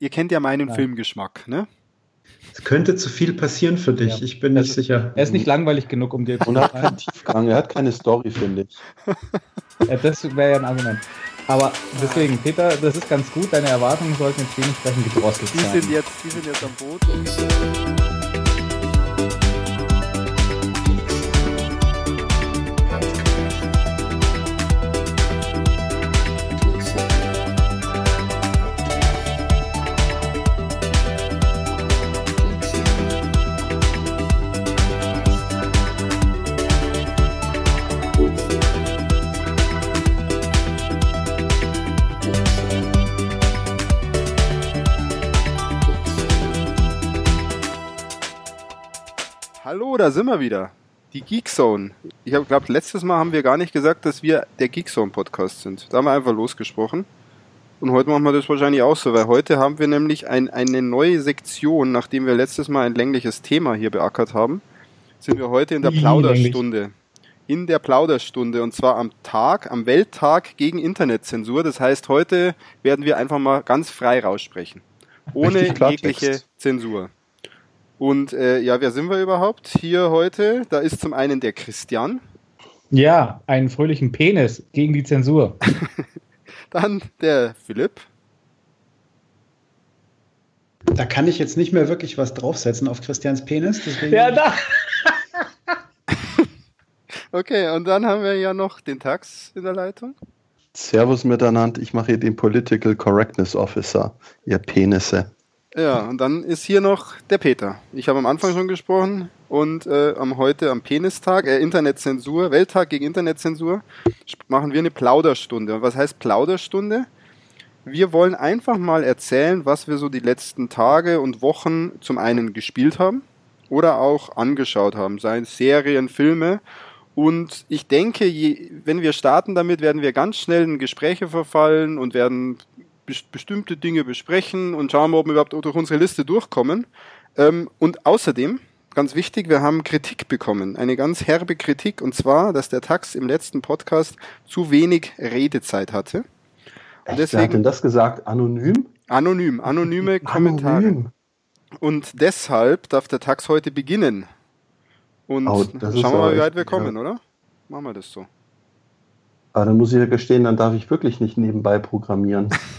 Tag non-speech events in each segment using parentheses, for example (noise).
ihr kennt ja meinen Nein. Filmgeschmack, ne? Es könnte zu viel passieren für dich, ja. ich bin nicht sicher. Er ist nicht langweilig genug, um dir zu Und er hat keinen Tiefgang, er hat keine Story, finde ich. (laughs) Ja, das wäre ja ein Argument. Aber deswegen, Peter, das ist ganz gut, deine Erwartungen sollten jetzt dementsprechend gedrosselt die sein. Sind jetzt, die sind jetzt am Boot. Da sind wir wieder. Die Geekzone. Ich habe glaube, letztes Mal haben wir gar nicht gesagt, dass wir der Geekzone Podcast sind. Da haben wir einfach losgesprochen. Und heute machen wir das wahrscheinlich auch so, weil heute haben wir nämlich ein, eine neue Sektion, nachdem wir letztes Mal ein längliches Thema hier beackert haben, sind wir heute in der Plauderstunde. In der Plauderstunde und zwar am Tag, am Welttag gegen Internetzensur. Das heißt, heute werden wir einfach mal ganz frei raussprechen. Ohne jegliche Zensur. Und äh, ja, wer sind wir überhaupt hier heute? Da ist zum einen der Christian. Ja, einen fröhlichen Penis gegen die Zensur. (laughs) Dann der Philipp. Da kann ich jetzt nicht mehr wirklich was draufsetzen auf Christians Penis. Deswegen ja, da. (laughs) okay, und dann haben wir ja noch den Tax in der Leitung. Servus miteinander, ich mache hier den Political Correctness Officer, ihr Penisse. Ja, und dann ist hier noch der Peter. Ich habe am Anfang schon gesprochen und äh, am heute am Penistag, äh, Internetzensur, Welttag gegen Internetzensur, machen wir eine Plauderstunde. Und was heißt Plauderstunde? Wir wollen einfach mal erzählen, was wir so die letzten Tage und Wochen zum einen gespielt haben oder auch angeschaut haben, seien Serien, Filme. Und ich denke, je, wenn wir starten damit, werden wir ganz schnell in Gespräche verfallen und werden bestimmte Dinge besprechen und schauen, ob wir überhaupt durch unsere Liste durchkommen. Ähm, und außerdem, ganz wichtig, wir haben Kritik bekommen, eine ganz herbe Kritik, und zwar, dass der Tax im letzten Podcast zu wenig Redezeit hatte. Und deswegen, Wer hat denn das gesagt? Anonym? Anonym, anonyme Kommentare. Anonym. Und deshalb darf der Tax heute beginnen. Und oh, schauen wir mal, wie weit wir kommen, ja. oder? Machen wir das so. Aber dann muss ich ja gestehen, dann darf ich wirklich nicht nebenbei programmieren. (laughs)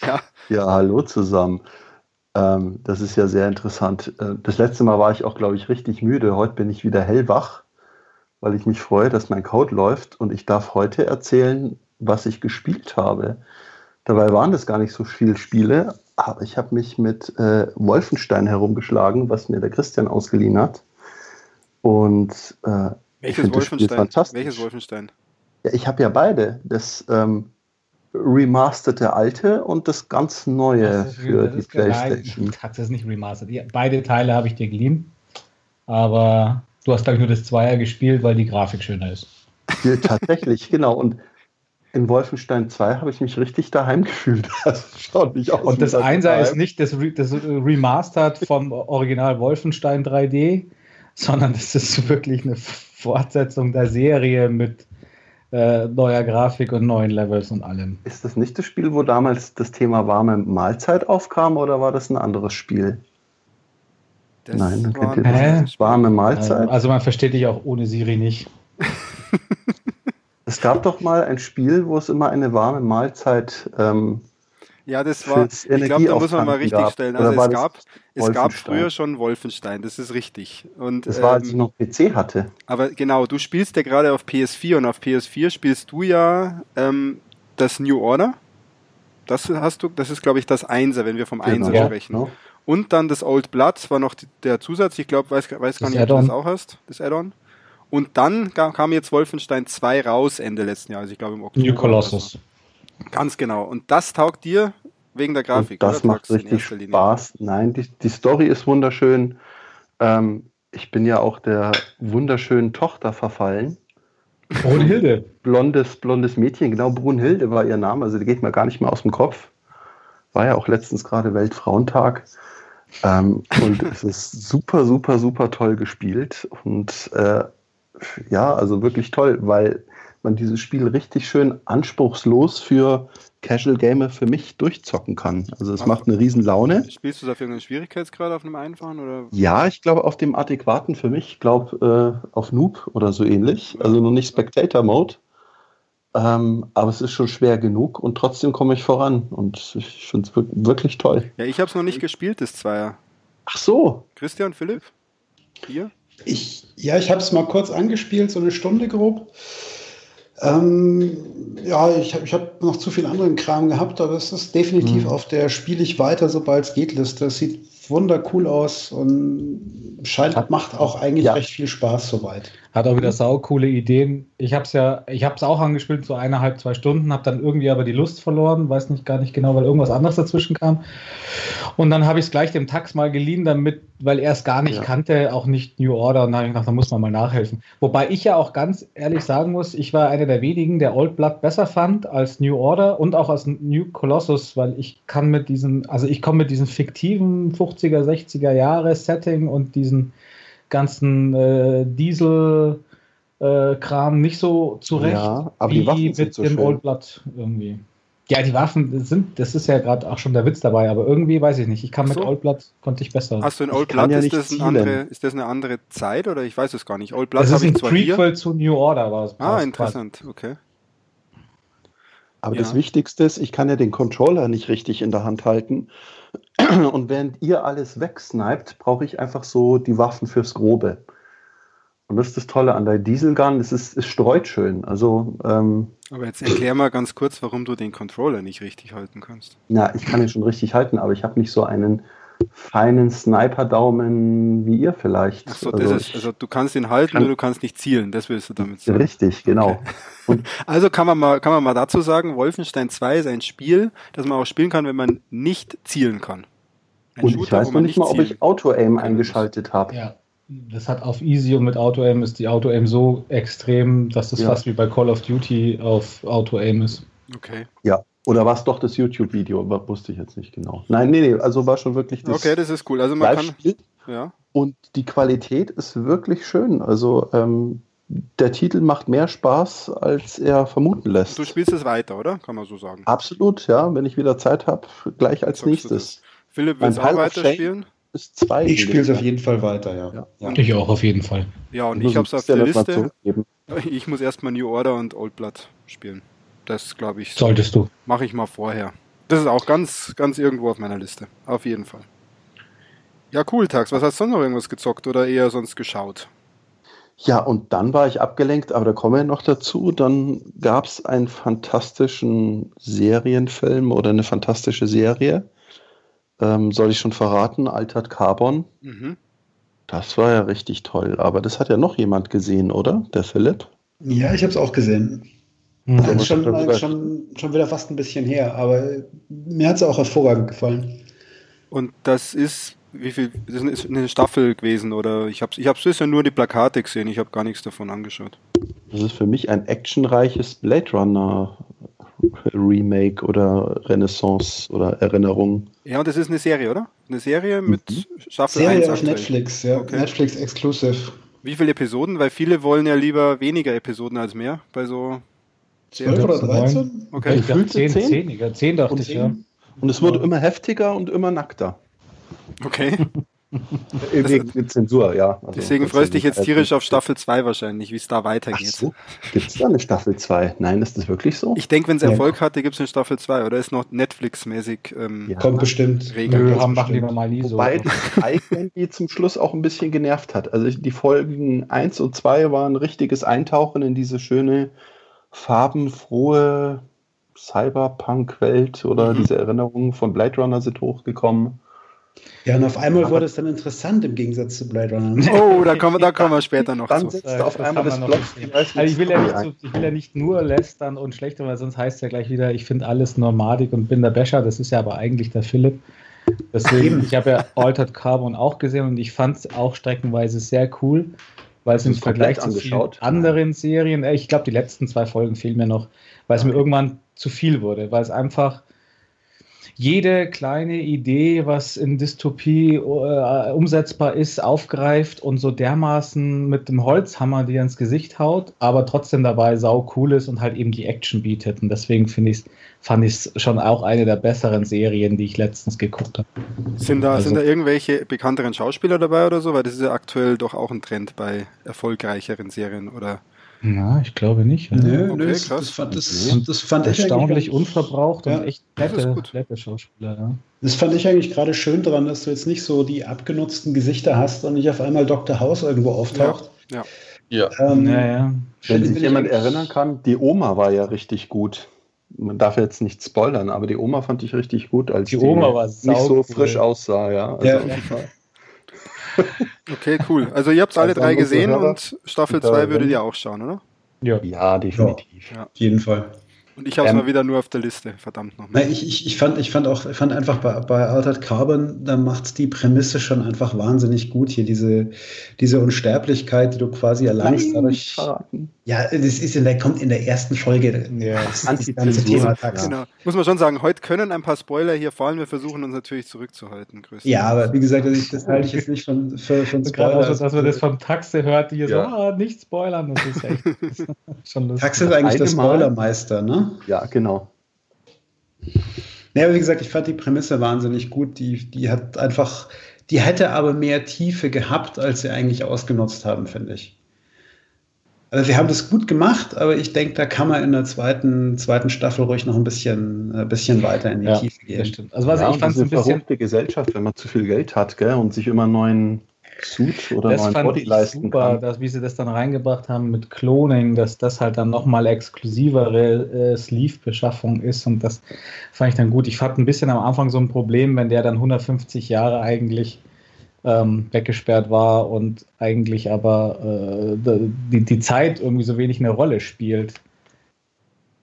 ja. ja, hallo zusammen. Ähm, das ist ja sehr interessant. Äh, das letzte Mal war ich auch, glaube ich, richtig müde. Heute bin ich wieder hellwach, weil ich mich freue, dass mein Code läuft und ich darf heute erzählen, was ich gespielt habe. Dabei waren das gar nicht so viele Spiele, aber ich habe mich mit äh, Wolfenstein herumgeschlagen, was mir der Christian ausgeliehen hat. Und äh, welches Wolfenstein? Fantastisch. Welches Wolfenstein? Ja, ich habe ja beide. Das ähm, remasterte alte und das ganz neue das für die PlayStation. Nein, das ist nicht remastered. Ja, beide Teile habe ich dir geliehen. Aber du hast, glaube ich, nur das Zweier gespielt, weil die Grafik schöner ist. Ja, tatsächlich, (laughs) genau. Und in Wolfenstein 2 habe ich mich richtig daheim gefühlt. (laughs) Das schaut nicht aus. Und das Einser ist nicht das, Re das Remastered vom Original Wolfenstein 3D, sondern das ist wirklich eine Fortsetzung der Serie mit äh, neuer Grafik und neuen Levels und allem. Ist das nicht das Spiel, wo damals das Thema warme Mahlzeit aufkam oder war das ein anderes Spiel? Das Nein, dann kennt ihr das. Warme Mahlzeit. Also man versteht dich auch ohne Siri nicht. (laughs) es gab doch mal ein Spiel, wo es immer eine warme Mahlzeit ähm, ja, das war, ich glaube, da muss man mal richtig gab. stellen. Also es gab, es gab früher schon Wolfenstein, das ist richtig. Und, das war, als ich ähm, noch PC hatte. Aber genau, du spielst ja gerade auf PS4 und auf PS4 spielst du ja ähm, das New Order. Das hast du, das ist, glaube ich, das Einser, wenn wir vom genau. Einser sprechen. Ja, Und dann das Old Blood war noch der Zusatz, ich glaube, weiß, weiß gar nicht, ob du das auch hast, das Add-on. Und dann kam jetzt Wolfenstein 2 raus Ende letzten Jahres, ich glaube im Oktober. New Colossus. Ganz genau. Und das taugt dir wegen der Grafik. Und das macht richtig Spaß. Nein, die, die Story ist wunderschön. Ähm, ich bin ja auch der wunderschönen Tochter verfallen. Brunhilde. Blondes, blondes Mädchen, genau, Brunhilde war ihr Name, also die geht mir gar nicht mehr aus dem Kopf. War ja auch letztens gerade Weltfrauentag. Ähm, und es ist super, super, super toll gespielt. Und äh, ja, also wirklich toll, weil man dieses Spiel richtig schön anspruchslos für Casual Gamer für mich durchzocken kann. Also es macht eine riesen Laune. Spielst du dafür einen Schwierigkeitsgrad auf einem einfachen oder? Ja, ich glaube auf dem adäquaten für mich. Ich glaube äh, auf Noob oder so ähnlich. Also noch nicht Spectator Mode. Ähm, aber es ist schon schwer genug und trotzdem komme ich voran und ich finde es wirklich toll. Ja, ich habe es noch nicht gespielt, das Zweier. Ach so. Christian, Philipp? Hier? Ich, ja, ich habe es mal kurz angespielt, so eine Stunde grob. Ähm, ja, ich, ich habe noch zu viel anderen Kram gehabt, aber es ist definitiv mhm. auf der Spiele ich weiter, sobald es geht, Liste. Es sieht wundercool aus und scheint, macht auch eigentlich ja. recht viel Spaß soweit. Hat auch wieder saukoole Ideen. Ich habe es ja, ich habe es auch angespielt, so eineinhalb, zwei Stunden, habe dann irgendwie aber die Lust verloren, weiß nicht gar nicht genau, weil irgendwas anderes dazwischen kam. Und dann habe ich es gleich dem Tax mal geliehen, damit, weil er es gar nicht ja. kannte, auch nicht New Order. Und dann habe ich gedacht, da muss man mal nachhelfen. Wobei ich ja auch ganz ehrlich sagen muss, ich war einer der wenigen, der Old Blood besser fand als New Order und auch als New Colossus, weil ich kann mit diesen, also ich komme mit diesen fiktiven 50er, 60er Jahre Setting und diesen ganzen äh, Diesel-Kram äh, nicht so zurecht ja, aber wie die Waffen mit so dem Old Blood irgendwie. Ja, die Waffen sind, das ist ja gerade auch schon der Witz dabei, aber irgendwie weiß ich nicht. Ich kann so. mit Old Blood konnte ich besser. Hast du in Old Blood, ja ist, das eine andere, ist das eine andere Zeit oder ich weiß es gar nicht. Old Blood das ist ein Prequel hier. zu New Order war es. Ah, interessant, quasi. okay. Aber ja. das Wichtigste ist, ich kann ja den Controller nicht richtig in der Hand halten. (clears throat) Und während ihr alles wegsniped, brauche ich einfach so die Waffen fürs Grobe. Und das ist das Tolle an der Dieselgun, es, ist, es streut schön. Also, ähm, aber jetzt erklär mal ganz kurz, warum du den Controller nicht richtig halten kannst. Na, ich kann ihn schon richtig halten, aber ich habe nicht so einen feinen Sniper-Daumen wie ihr vielleicht. Ach so, also, ist, also du kannst ihn halten, kann, nur du kannst nicht zielen, das willst du damit sagen. Richtig, genau. Okay. (laughs) (laughs) also kann man, mal, kann man mal dazu sagen, Wolfenstein 2 ist ein Spiel, das man auch spielen kann, wenn man nicht zielen kann. Ein und Shooter, ich weiß noch nicht mal, ob ich Auto-Aim eingeschaltet habe. Ja, das hat auf Easy und mit Auto-Aim ist die Auto-Aim so extrem, dass es ja. fast wie bei Call of Duty auf Auto-Aim ist. Okay. Ja, oder war es doch das YouTube-Video? Wusste ich jetzt nicht genau. Nein, nee, nee, also war schon wirklich das. Okay, das ist cool. Also man kann. Ja. Und die Qualität ist wirklich schön. Also ähm, der Titel macht mehr Spaß, als er vermuten lässt. Du spielst es weiter, oder? Kann man so sagen. Absolut, ja. Wenn ich wieder Zeit habe, gleich als nächstes. Philipp, willst du auch weiterspielen? Ist zwei ich spiele es auf jeden Fall weiter, ja. ja. ja. Ich auch auf jeden Fall. Ja, und ich, ich habe es auf der Liste. Ich muss erstmal New Order und Old Blood spielen. Das glaube ich. Solltest du. Mache ich mal vorher. Das ist auch ganz, ganz irgendwo auf meiner Liste. Auf jeden Fall. Ja, cool, Tax. Was hast du sonst noch irgendwas gezockt oder eher sonst geschaut? Ja, und dann war ich abgelenkt, aber da kommen wir noch dazu. Dann gab es einen fantastischen Serienfilm oder eine fantastische Serie. Ähm, soll ich schon verraten? Altert Carbon. Mhm. Das war ja richtig toll. Aber das hat ja noch jemand gesehen, oder? Der Philipp? Ja, ich habe es auch gesehen. Mhm. Das ist schon, schon, schon wieder fast ein bisschen her, aber mir hat es auch hervorragend gefallen. Und das ist, wie viel, das ist eine Staffel gewesen oder ich habe ich hab's bisher nur die Plakate gesehen, ich habe gar nichts davon angeschaut. Das ist für mich ein actionreiches Blade Runner Remake oder Renaissance oder Erinnerung. Ja, und das ist eine Serie, oder? Eine Serie mit mhm. Staffel Serie 1 auf Netflix, ja. Okay. Netflix Exclusive. Wie viele Episoden? Weil viele wollen ja lieber weniger Episoden als mehr bei so 12 oder 13? Okay. Ich dachte 10, 10, 10, 10 dachte ich, ja. Und es wird immer heftiger und immer nackter. Okay. (laughs) Wegen Zensur, ja. Also, deswegen freust du dich jetzt tierisch auf Staffel 2 wahrscheinlich, wie es da weitergeht. So. Gibt es da eine Staffel 2? Nein, ist das wirklich so? Ich denke, wenn es Erfolg ja. hatte, gibt es eine Staffel 2 oder ist noch Netflix-mäßig. Ähm, ja. Kommt bestimmt. Regeln. haben machen lieber mal nie Wobei so. Wobei die zum Schluss auch ein bisschen genervt hat. Also die Folgen 1 und 2 waren ein richtiges Eintauchen in diese schöne farbenfrohe Cyberpunk-Welt oder mhm. diese Erinnerungen von Blade Runner sind hochgekommen. Ja, und auf einmal wurde es dann interessant im Gegensatz zu Blade Runner. (laughs) Oh, da kommen, da kommen wir (laughs) später noch dann zu. Sitzt auf einmal das Block. Also ich, will ja nicht so, ich will ja nicht nur lästern und schlechter, weil sonst heißt es ja gleich wieder, ich finde alles normadig und bin der Becher. Das ist ja aber eigentlich der Philipp. Deswegen, ich habe ja Altered Carbon auch gesehen und ich fand es auch streckenweise sehr cool weil es im Vergleich zu vielen anderen Serien, ich glaube, die letzten zwei Folgen fehlen mir noch, weil es okay. mir irgendwann zu viel wurde, weil es einfach, jede kleine Idee, was in Dystopie äh, umsetzbar ist, aufgreift und so dermaßen mit dem Holzhammer dir ins Gesicht haut, aber trotzdem dabei sau cool ist und halt eben die Action bietet. Und deswegen finde ich fand ich es schon auch eine der besseren Serien, die ich letztens geguckt habe. Sind da, also, sind da irgendwelche bekannteren Schauspieler dabei oder so? Weil das ist ja aktuell doch auch ein Trend bei erfolgreicheren Serien, oder? Na, ich glaube nicht. Nö, okay, das, das, fand, das, das fand ich erstaunlich unverbraucht ja, und echt nette, nette Schauspieler. Ja. Das fand ich eigentlich gerade schön dran, dass du jetzt nicht so die abgenutzten Gesichter hast und nicht auf einmal Dr. House irgendwo auftaucht. Ja. Ja. Ähm, ja, ja. Wenn sich jemand erinnern kann, die Oma war ja richtig gut. Man darf jetzt nicht spoilern, aber die Oma fand ich richtig gut, als die, die Oma war nicht so frisch aussah, ja. Also ja. Okay, cool. Also ihr habt alle drei gesehen und Staffel 2 würdet ihr auch schauen, oder? Ja, ja definitiv. Ja. Auf jeden Fall. Und ich habe es ähm, mal wieder nur auf der Liste, verdammt nochmal. Ich, ich, ich, fand, ich fand auch, ich fand einfach bei, bei Altered Carbon, da macht die Prämisse schon einfach wahnsinnig gut hier, diese, diese Unsterblichkeit, die du quasi erlangst Nein, dadurch. Verraten. Ja, das ist in der, kommt in der ersten Folge. Ja, das, das ganze Thema Tax. Genau. Muss man schon sagen, heute können ein paar Spoiler hier fallen, wir versuchen uns natürlich zurückzuhalten. Ja, aber wie gesagt, das, das halte ich jetzt nicht von, für, von Spoiler. Gerade auch, dass man das vom Taxe hört, die hier ja. so, ah, nicht spoilern, das ist echt (laughs) schon lustig. Taxe ist eigentlich der Spoilermeister, ne? Ja, genau. Ja, aber wie gesagt, ich fand die Prämisse wahnsinnig gut. Die, die hat einfach, die hätte aber mehr Tiefe gehabt, als sie eigentlich ausgenutzt haben, finde ich. Also sie haben das gut gemacht, aber ich denke, da kann man in der zweiten, zweiten Staffel ruhig noch ein bisschen, ein bisschen weiter in die ja, Tiefe gehen. Stimmt. Also was ja, ich fand, ein bisschen verrückte Gesellschaft, wenn man zu viel Geld hat, gell, und sich immer neuen Suit oder das neuen Body leisten super, kann. Dass, wie sie das dann reingebracht haben mit Cloning, dass das halt dann nochmal exklusivere äh, Sleeve-Beschaffung ist und das fand ich dann gut. Ich fand ein bisschen am Anfang so ein Problem, wenn der dann 150 Jahre eigentlich ähm, weggesperrt war und eigentlich aber äh, die, die Zeit irgendwie so wenig eine Rolle spielt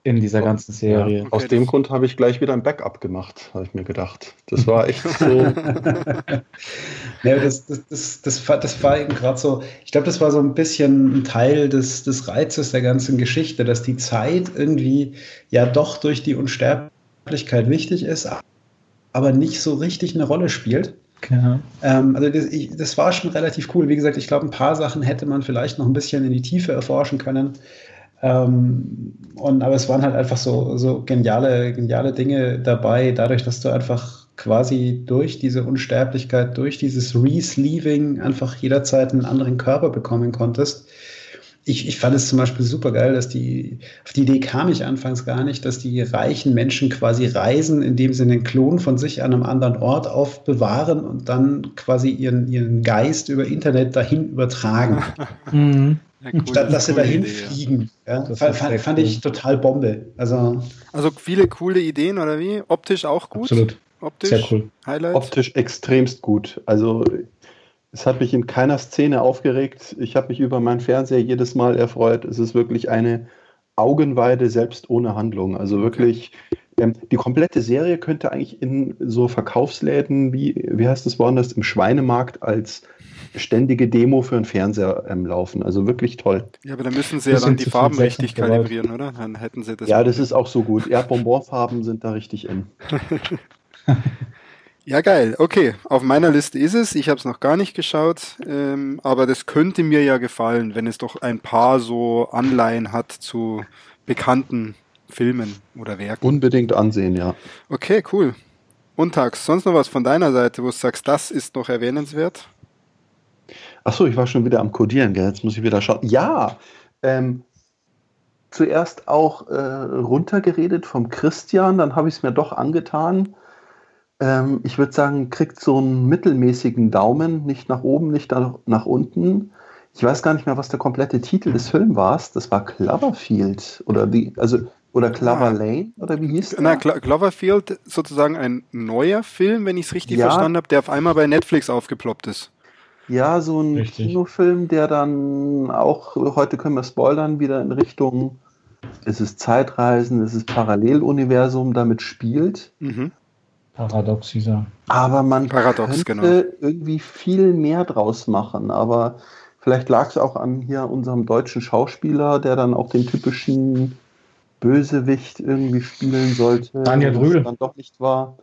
in dieser ganzen Serie. Ja, okay, Aus dem Grund habe ich gleich wieder ein Backup gemacht, habe ich mir gedacht. Das war echt (laughs) so. (laughs) ja, das, das, das, das, war, das war eben gerade so, ich glaube, das war so ein bisschen ein Teil des, des Reizes der ganzen Geschichte, dass die Zeit irgendwie ja doch durch die Unsterblichkeit wichtig ist, aber nicht so richtig eine Rolle spielt. Ja. Ähm, also das, ich, das, war schon relativ cool. Wie gesagt, ich glaube, ein paar Sachen hätte man vielleicht noch ein bisschen in die Tiefe erforschen können. Ähm, und, aber es waren halt einfach so, so geniale, geniale Dinge dabei, dadurch, dass du einfach quasi durch diese Unsterblichkeit, durch dieses Resleeving einfach jederzeit einen anderen Körper bekommen konntest. Ich, ich fand es zum Beispiel super geil, dass die, auf die Idee kam ich anfangs gar nicht, dass die reichen Menschen quasi reisen, indem sie einen Klon von sich an einem anderen Ort aufbewahren und dann quasi ihren, ihren Geist über Internet dahin übertragen. (laughs) Mhm. Ja, cool, Statt dass sie dahin Idee, fliegen. Ja. Ja, fand, fand, fand ich total Bombe. Also, also viele coole Ideen, oder wie? Optisch auch gut? Absolut. Optisch? Sehr cool. Highlights? Optisch extremst gut. Also es hat mich in keiner Szene aufgeregt. Ich habe mich über meinen Fernseher jedes Mal erfreut. Es ist wirklich eine Augenweide, selbst ohne Handlung. Also wirklich, ähm, die komplette Serie könnte eigentlich in so Verkaufsläden wie, wie heißt das woanders, im Schweinemarkt als ständige Demo für einen Fernseher ähm, laufen. Also wirklich toll. Ja, aber dann müssen sie ja dann die Farben richtig kalibrieren, oder? Dann hätten sie das. Ja, das ist auch so gut. Ja, Bonbonfarben sind da richtig in. (laughs) ja, geil. Okay, auf meiner Liste ist es. Ich habe es noch gar nicht geschaut, ähm, aber das könnte mir ja gefallen, wenn es doch ein paar so Anleihen hat zu bekannten Filmen oder Werken. Unbedingt ansehen, ja. Okay, cool. Und Tags, sonst noch was von deiner Seite, wo du sagst, das ist noch erwähnenswert? Achso, ich war schon wieder am Codieren, gell? jetzt muss ich wieder schauen. Ja, ähm, zuerst auch äh, runtergeredet vom Christian, dann habe ich es mir doch angetan. Ähm, ich würde sagen, kriegt so einen mittelmäßigen Daumen, nicht nach oben, nicht nach, nach unten. Ich weiß gar nicht mehr, was der komplette Titel des Films war. Das war Cloverfield oder wie, also oder Clover ah. Lane oder wie hieß der? Na, Cloverfield sozusagen ein neuer Film, wenn ich es richtig ja. verstanden habe, der auf einmal bei Netflix aufgeploppt ist. Ja, so ein Richtig. Kinofilm, der dann auch, heute können wir spoilern, wieder in Richtung, es ist Zeitreisen, es ist Paralleluniversum damit spielt. Mhm. Paradox, dieser. Aber man Paradox, könnte genau. irgendwie viel mehr draus machen. Aber vielleicht lag es auch an hier unserem deutschen Schauspieler, der dann auch den typischen Bösewicht irgendwie spielen sollte. Daniel Brühl. Dann doch nicht war.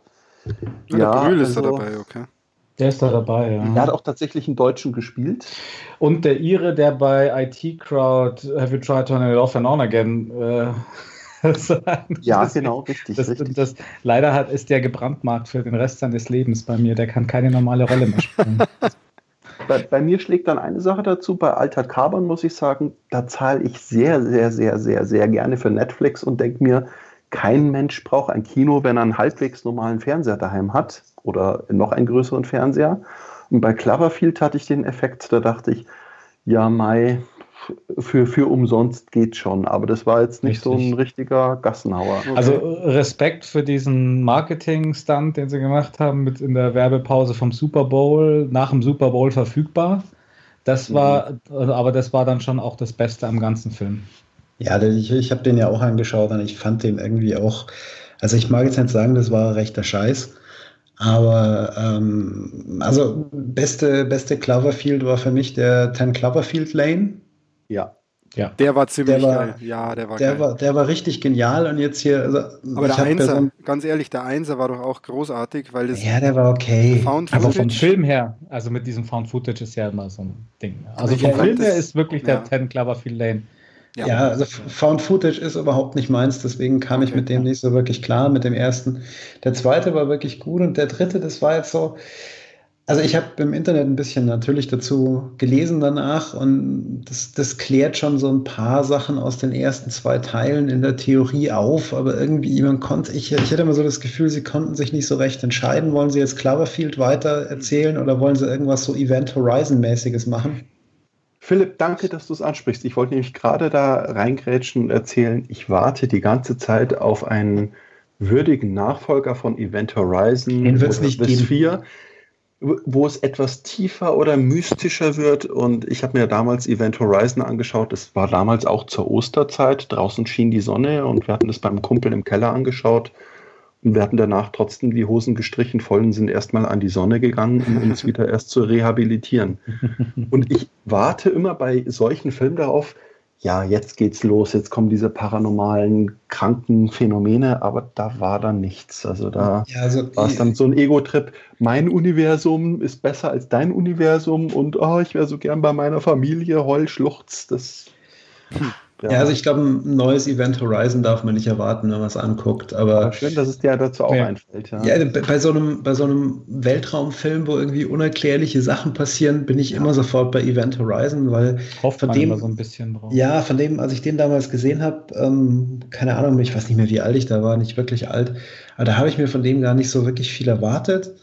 Ja, Brühl ist also, da dabei, okay. Der ist da dabei, ja. Er hat auch tatsächlich einen Deutschen gespielt. Und der Ire, der bei IT Crowd Have You Tried Turning It Off and On Again äh, (laughs) ja, genau, richtig. Das, richtig. Das, leider hat, ist der gebrandmarkt für den Rest seines Lebens bei mir. Der kann keine normale Rolle mehr spielen. (laughs) (laughs) bei, bei, mir schlägt dann eine Sache dazu. Bei Altered Carbon muss ich sagen, da zahle ich sehr, sehr, sehr, sehr, sehr gerne für Netflix und denke mir, kein Mensch braucht ein Kino, wenn er einen halbwegs normalen Fernseher daheim hat oder noch einen größeren Fernseher. Und bei Cloverfield hatte ich den Effekt, da dachte ich, ja, Mai, für, für umsonst geht schon, aber das war jetzt nicht Richtig. so ein richtiger Gassenhauer. Okay. Also Respekt für diesen Marketing-Stunt, den sie gemacht haben, mit in der Werbepause vom Super Bowl, nach dem Super Bowl verfügbar. Das mhm. war, mhm. aber das war dann schon auch das Beste am ganzen Film. Ja, ich, ich habe den ja auch angeschaut und ich fand den irgendwie auch, also ich mag jetzt nicht sagen, das war rechter Scheiß, aber ähm, also beste, beste Cloverfield war für mich der 10 Cloverfield Lane. Ja. Ja. Der war ziemlich der war, geil. Ja, der war der geil. War, der war richtig genial und jetzt hier. Also, Aber der Einser, so ganz ehrlich, der Einser war doch auch großartig, weil das. Ja, der war okay. Found Aber vom Film her, also mit diesem Found Footage ist ja immer so ein Ding. Also vom Film her ist wirklich der ja. 10 Cloverfield Lane. Ja. ja, also Found Footage ist überhaupt nicht meins, deswegen kam okay. ich mit dem nicht so wirklich klar, mit dem ersten. Der zweite war wirklich gut und der dritte, das war jetzt so, also ich habe im Internet ein bisschen natürlich dazu gelesen danach und das, das klärt schon so ein paar Sachen aus den ersten zwei Teilen in der Theorie auf, aber irgendwie man konnte, ich, ich hatte immer so das Gefühl, sie konnten sich nicht so recht entscheiden, wollen sie jetzt Cloverfield weiter erzählen oder wollen sie irgendwas so Event Horizon mäßiges machen? Philipp, danke, dass du es ansprichst. Ich wollte nämlich gerade da reingrätschen und erzählen, ich warte die ganze Zeit auf einen würdigen Nachfolger von Event Horizon. Den wird es nicht geben. 4 wo es etwas tiefer oder mystischer wird. Und ich habe mir damals Event Horizon angeschaut. Das war damals auch zur Osterzeit. Draußen schien die Sonne und wir hatten das beim Kumpel im Keller angeschaut. Und wir hatten danach trotzdem die Hosen gestrichen voll und sind erstmal an die Sonne gegangen, um uns wieder (laughs) erst zu rehabilitieren. Und ich warte immer bei solchen Filmen darauf, ja, jetzt geht's los, jetzt kommen diese paranormalen, kranken Phänomene, aber da war dann nichts. Also da ja, also, war es dann so ein Ego-Trip. Mein Universum ist besser als dein Universum und oh, ich wäre so gern bei meiner Familie, Heul, Schluchz, das. Hm. Ja. ja, also ich glaube, ein neues Event Horizon darf man nicht erwarten, wenn man es anguckt. Aber ja, schön, dass es dir dazu auch ja. einfällt. Ja. ja, bei, so einem, bei so einem Weltraumfilm, wo irgendwie unerklärliche Sachen passieren, bin ich immer sofort bei Event Horizon, weil Hofft von dem so ein bisschen drauf. Ja, von dem, als ich den damals gesehen habe, ähm, keine Ahnung, ich weiß nicht mehr, wie alt ich da war, nicht wirklich alt, aber da habe ich mir von dem gar nicht so wirklich viel erwartet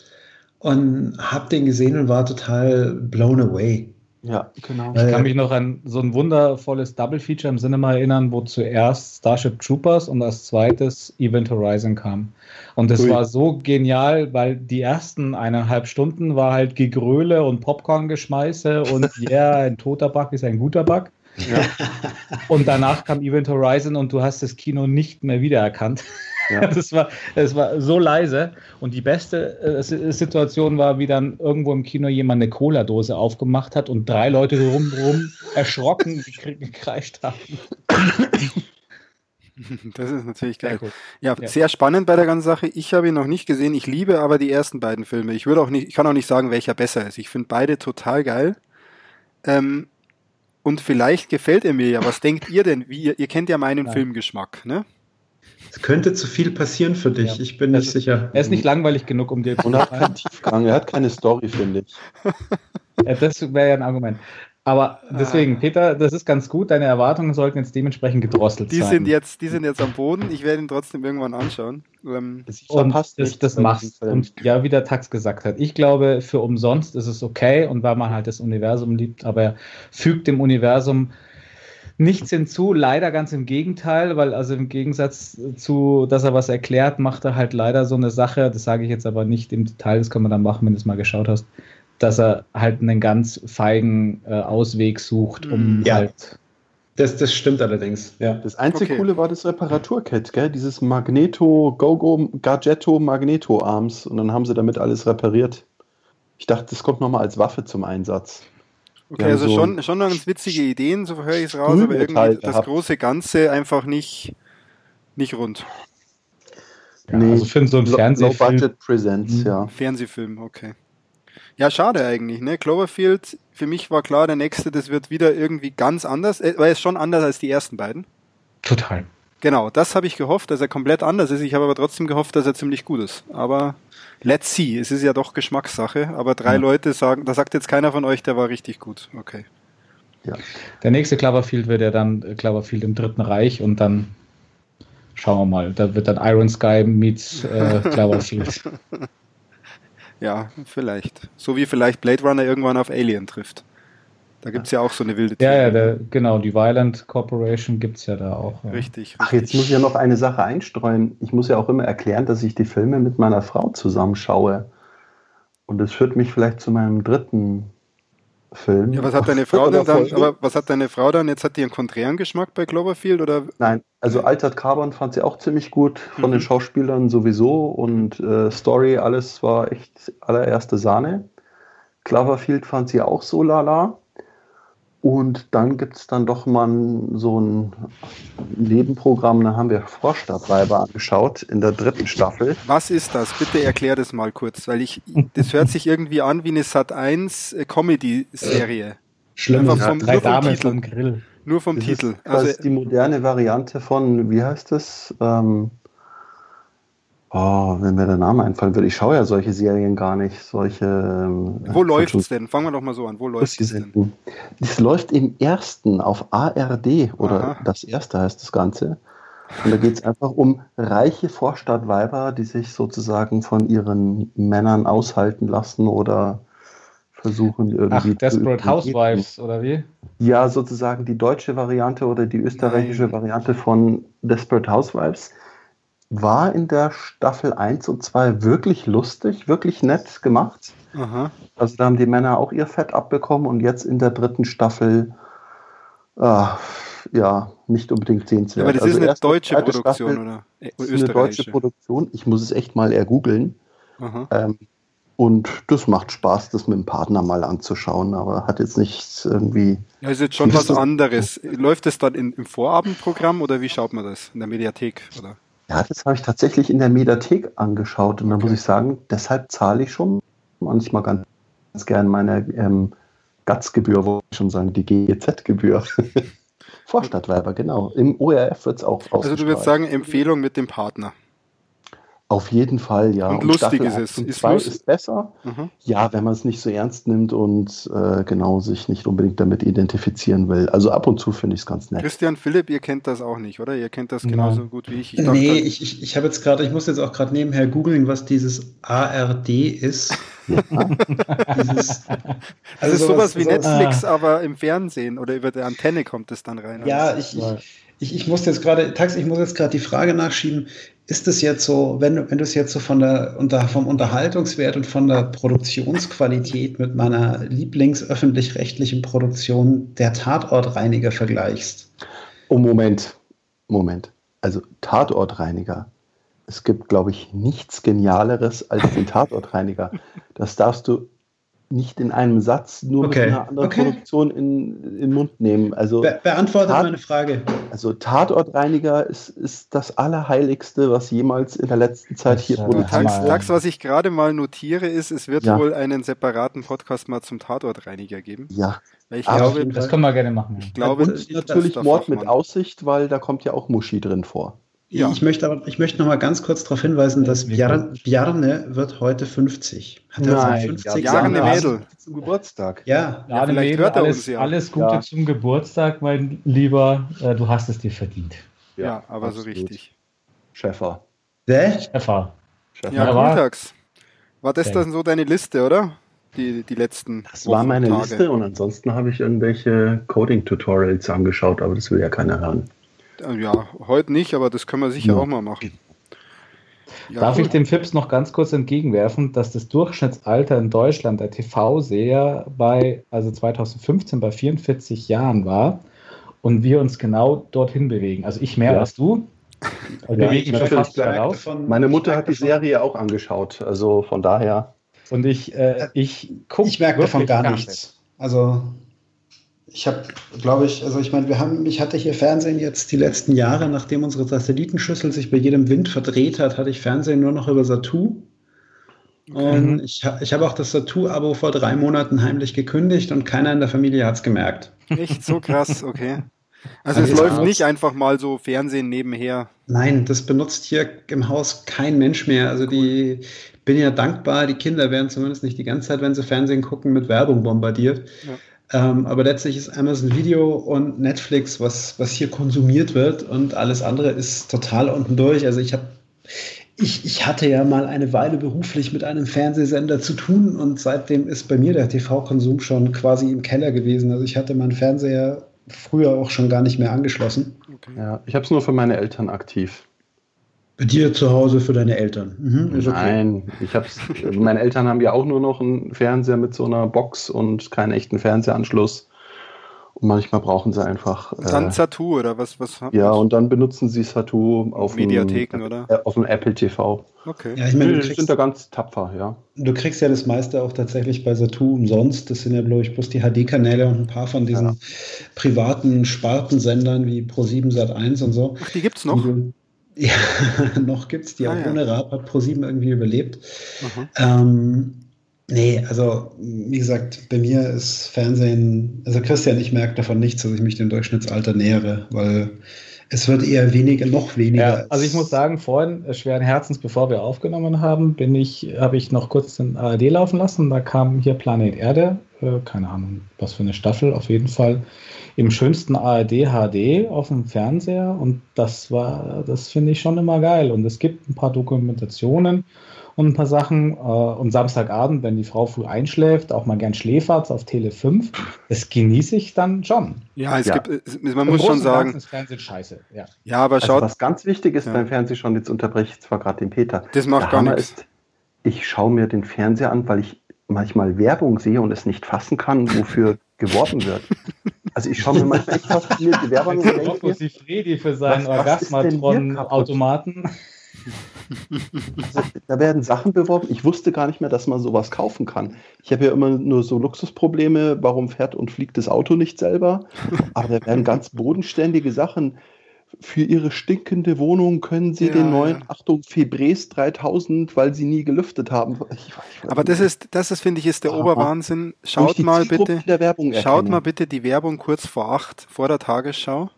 und habe den gesehen und war total blown away. Ja, genau. Ich kann mich noch an so ein wundervolles Double Feature im Cinema erinnern, wo zuerst Starship Troopers und als zweites Event Horizon kam. Und es war so genial, weil die ersten eineinhalb Stunden war halt Gegröle und Popcorn-Geschmeiße und ja, (laughs) yeah, ein toter Bug ist ein guter Bug. Ja. Und danach kam Event Horizon und du hast das Kino nicht mehr wiedererkannt. Ja. (laughs) Das, war, das war so leise. Und die beste äh, Situation war, wie dann irgendwo im Kino jemand eine Cola-Dose aufgemacht hat und drei Leute drumherum (laughs) erschrocken gekreischt haben. Das ist natürlich geil. Ja, ja, sehr spannend bei der ganzen Sache. Ich habe ihn noch nicht gesehen. Ich liebe aber die ersten beiden Filme. Ich würde auch nicht, ich kann auch nicht sagen, welcher besser ist. Ich finde beide total geil. Ähm, und vielleicht gefällt er mir ja. Was denkt ihr denn? Wie, ihr, ihr kennt ja meinen Nein. Filmgeschmack, ne? Es könnte zu viel passieren für dich, ja. ich bin nicht sicher. Er ist nicht langweilig genug, um dir zu Und er hat keinen Tiefgang, er hat keine Story, finde ich. Ja, das wäre ja ein Argument. Aber deswegen, ah. Peter, das ist ganz gut. Deine Erwartungen sollten jetzt dementsprechend gedrosselt die sein. Sind jetzt, die sind jetzt am Boden. Ich werde ihn trotzdem irgendwann anschauen. Ähm, und das, das machst. Und ja, wie der Tax gesagt hat, ich glaube, für umsonst ist es okay und weil man halt das Universum liebt, aber er fügt dem Universum nichts hinzu. Leider ganz im Gegenteil, weil also im Gegensatz zu, dass er was erklärt, macht er halt leider so eine Sache. Das sage ich jetzt aber nicht im Detail, das kann man dann machen, wenn du es mal geschaut hast dass er halt einen ganz feigen äh, Ausweg sucht, um ja. halt. Das, das stimmt allerdings. Ja. Das einzige okay. Coole war das Reparaturkit, gell? Dieses Magneto, Gogo, Gadgetto, Magneto Arms. Und dann haben sie damit alles repariert. Ich dachte, das kommt nochmal als Waffe zum Einsatz. Okay, also so schon, schon noch ganz witzige Ideen, so höre ich es raus, aber irgendwie das große Ganze einfach nicht, nicht rund. Ja, nee, also für so ein Fernsehfilm. Low Budget Presents, mhm. ja. Fernsehfilm, okay. Ja, schade eigentlich, ne? Cloverfield, für mich war klar, der nächste, das wird wieder irgendwie ganz anders, äh, weil es schon anders als die ersten beiden. Total. Genau, das habe ich gehofft, dass er komplett anders ist. Ich habe aber trotzdem gehofft, dass er ziemlich gut ist. Aber let's see, es ist ja doch Geschmackssache. Aber drei ja. Leute sagen, da sagt jetzt keiner von euch, der war richtig gut. Okay. Ja. Der nächste Cloverfield wird ja dann äh, Cloverfield im Dritten Reich und dann schauen wir mal. Da wird dann Iron Sky meets äh, (laughs) Cloverfield. ja, vielleicht. So wie vielleicht Blade Runner irgendwann auf Alien trifft. Da gibt es ja auch so eine wilde Theorie. Ja, ja, der, genau, die Violent Corporation gibt es ja da auch. Ja. Richtig, richtig. Ach, jetzt muss ich ja noch eine Sache einstreuen. Ich muss ja auch immer erklären, dass ich die Filme mit meiner Frau zusammenschaue. Und das führt mich vielleicht zu meinem dritten Film. Ja, was hat deine Frau denn dann? Aber was hat deine Frau dann? Jetzt hat die einen konträren Geschmack bei Cloverfield oder? Nein, also Altered Carbon fand sie auch ziemlich gut von mhm. den Schauspielern sowieso und äh, Story alles war echt allererste Sahne. Cloverfield fand sie auch so lala. Und dann gibt es dann doch mal so ein Nebenprogramm, da haben wir Vorstadtweiber angeschaut in der dritten Staffel. Was ist das? Bitte erklär das mal kurz, weil ich, das hört sich irgendwie an wie eine Sat 1 äh, Comedy-Serie. Schlimm, Einfach vom, drei Damen vom Grill. Nur vom das Titel. Ist also die moderne Variante von, wie heißt das? Ähm, Oh, wenn mir der Name einfallen würde. Ich schaue ja solche Serien gar nicht. Solche. Ähm, Wo läuft es denn? Fangen wir doch mal so an. Wo läuft es denn? Es läuft im ersten auf ARD oder Aha. das erste heißt das Ganze. Und da geht es einfach um reiche Vorstadtweiber, die sich sozusagen von ihren Männern aushalten lassen oder versuchen irgendwie. Ach, Desperate Housewives oder wie? Ja, sozusagen die deutsche Variante oder die österreichische Nein. Variante von Desperate Housewives war in der Staffel 1 und 2 wirklich lustig, wirklich nett gemacht. Aha. Also da haben die Männer auch ihr Fett abbekommen und jetzt in der dritten Staffel äh, ja, nicht unbedingt sehenswert. Ja, aber das also ist eine deutsche Produktion, Staffel oder? Das ist eine deutsche Produktion. Ich muss es echt mal ergoogeln. Ähm, und das macht Spaß, das mit dem Partner mal anzuschauen, aber hat jetzt nichts irgendwie. Ja, ist jetzt schon was anderes. Läuft das dann in, im Vorabendprogramm oder wie schaut man das? In der Mediathek? Oder? Ja, das habe ich tatsächlich in der Mediathek angeschaut und okay. muss ich sagen, deshalb zahle ich schon manchmal ganz, ganz gern meine ähm, GATS-Gebühr, wo ich schon sagen, die GEZ-Gebühr. (laughs) Vorstadtweiber, genau. Im ORF wird es auch Also du würdest sagen, Empfehlung mit dem Partner. Auf jeden Fall, ja. Und, und lustig Staffel ist es. Ist, ist besser. Mhm. Ja, wenn man es nicht so ernst nimmt und äh, genau sich nicht unbedingt damit identifizieren will. Also ab und zu finde ich es ganz nett. Christian Philipp, ihr kennt das auch nicht, oder? Ihr kennt das genauso ja. gut wie ich. ich nee, ich, ich, ich habe jetzt gerade, ich muss jetzt auch gerade nebenher googeln, was dieses ARD ist. Ja. (laughs) dieses, also ist sowas wie so, Netflix, ah. aber im Fernsehen oder über der Antenne kommt es dann rein. Ja, ich, ich, ich, ich muss jetzt gerade, Tax, ich muss jetzt gerade die Frage nachschieben, ist es jetzt so, wenn, wenn du es jetzt so von der, unter, vom Unterhaltungswert und von der Produktionsqualität mit meiner Lieblingsöffentlich-rechtlichen Produktion der Tatortreiniger vergleichst? Oh, Moment, Moment. Also Tatortreiniger. Es gibt, glaube ich, nichts Genialeres als den Tatortreiniger. Das darfst du nicht in einem Satz nur okay. mit einer anderen okay. Produktion in, in den Mund nehmen. Also Be beantworte Tat, meine Frage. Also Tatortreiniger ist, ist das Allerheiligste, was jemals in der letzten Zeit hier produziert wurde. Tax, was ich gerade mal notiere, ist, es wird ja. wohl einen separaten Podcast mal zum Tatortreiniger geben. Ja. ich glaube, das können wir gerne machen. Ich glaube, Und natürlich Mord mit Aussicht, weil da kommt ja auch Muschi drin vor. Ja. Ich möchte aber, ich möchte noch mal ganz kurz darauf hinweisen, dass Bjarne, Bjarne wird heute 50. Hat er Nein, 50 ja, Jahre Mädel zum Geburtstag. Ja, ja, ja vielleicht hört er alles, uns ja. Alles Gute ja. zum Geburtstag, mein Lieber. Äh, du hast es dir verdient. Ja, aber so richtig. Schäfer. Wer? Schäfer. Schäfer. Ja, Gutags. War das dann so deine Liste, oder? Die, die letzten. Das war meine Tage. Liste und ansonsten habe ich irgendwelche Coding-Tutorials angeschaut, aber das will ja keiner hören. Ja, heute nicht, aber das können wir sicher ja. auch mal machen. Ja, Darf cool. ich dem Fips noch ganz kurz entgegenwerfen, dass das Durchschnittsalter in Deutschland der TV-Seher bei, also 2015 bei 44 Jahren war und wir uns genau dorthin bewegen. Also ich mehr ja. als du. Wir ja, bewegen schon fast darauf. Meine Mutter hat die Serie auch angeschaut, also von daher. Und ich, äh, ich gucke. Ich merke davon gar nichts. Also Ich habe, glaube ich, also ich meine, wir haben, ich hatte hier Fernsehen jetzt die letzten Jahre, nachdem unsere Satellitenschüssel sich bei jedem Wind verdreht hat, hatte ich Fernsehen nur noch über Satu. Okay. Und ich, ich habe auch das Satu-Abo vor drei Monaten heimlich gekündigt und keiner in der Familie hat es gemerkt. Echt so krass, okay. Also, also es läuft nicht einfach mal so Fernsehen nebenher. Nein, das benutzt hier im Haus kein Mensch mehr. Also die bin ja dankbar, die Kinder werden zumindest nicht die ganze Zeit, wenn sie Fernsehen gucken, mit Werbung bombardiert. Ja. Ähm, aber letztlich ist Amazon Video und Netflix, was, was hier konsumiert wird und alles andere ist total unten durch. Also ich habe ich, ich hatte ja mal eine Weile beruflich mit einem Fernsehsender zu tun und seitdem ist bei mir der TV-Konsum schon quasi im Keller gewesen. Also ich hatte meinen Fernseher früher auch schon gar nicht mehr angeschlossen. Okay. Ja, ich habe es nur für meine Eltern aktiv. Bei dir zu Hause für deine Eltern? Mhm, okay. Nein, ich hab's, meine Eltern haben ja auch nur noch einen Fernseher mit so einer Box und keinen echten Fernsehanschluss. Und manchmal brauchen sie einfach. Und dann äh, Satu oder was? was ja, und dann benutzen sie Satu auf Mediatheken einem, oder? Äh, auf dem Apple TV. Okay. Ja, ich meine, die sind da ganz tapfer, ja. Du kriegst ja das meiste auch tatsächlich bei Satu umsonst. Das sind ja, glaube ich, bloß die HD-Kanäle und ein paar von diesen ja. privaten Spartensendern wie Pro7 Sat1 und so. Ach, die gibt's noch? Die, ja, (laughs) noch gibt's die ah, auch ja. ohne Rap, hat Pro7 irgendwie überlebt. Ähm, Nee, also wie gesagt, bei mir ist Fernsehen, also Christian, ich merke davon nichts, dass ich mich dem Durchschnittsalter nähere, weil es wird eher weniger, noch weniger. Ja, also ich muss sagen, vorhin, äh, schweren Herzens, bevor wir aufgenommen haben, bin ich, habe ich noch kurz den ARD laufen lassen. Da kam hier Planet Erde, äh, keine Ahnung, was für eine Staffel, auf jeden Fall im schönsten ARD HD auf dem Fernseher und das war, das finde ich schon immer geil. Und es gibt ein paar Dokumentationen und ein paar Sachen. Äh, und Samstagabend, wenn die Frau früh einschläft, auch mal gern Schläferz auf Tele 5, das genieße ich dann schon. Ja, es ja. gibt, man Im muss schon sagen. Ist Fernsehen scheiße. Ja, ja aber also schaut. was ganz wichtig ist ja. beim Fernsehen schon, jetzt unterbreche ich zwar gerade den Peter. Das macht gar nichts. Ist, ich schaue mir den Fernseher an, weil ich manchmal Werbung sehe und es nicht fassen kann, wofür (laughs) geworben wird. Also ich schaue mir manchmal echt fasziniert die Werbung an. Rocco Sifredi für seinen Orgasmatron-Automaten. Also, da werden Sachen beworben. Ich wusste gar nicht mehr, dass man sowas kaufen kann. Ich habe ja immer nur so Luxusprobleme. Warum fährt und fliegt das Auto nicht selber? Aber da werden ganz bodenständige Sachen. Für ihre stinkende Wohnung können sie ja, den neuen, ja. Achtung, Febres 3000, weil sie nie gelüftet haben. Ich, ich Aber das ist, das ist, finde ich, ist der Aha. Oberwahnsinn. Schaut mal bitte, schaut mal bitte die Werbung kurz vor acht, vor der Tagesschau.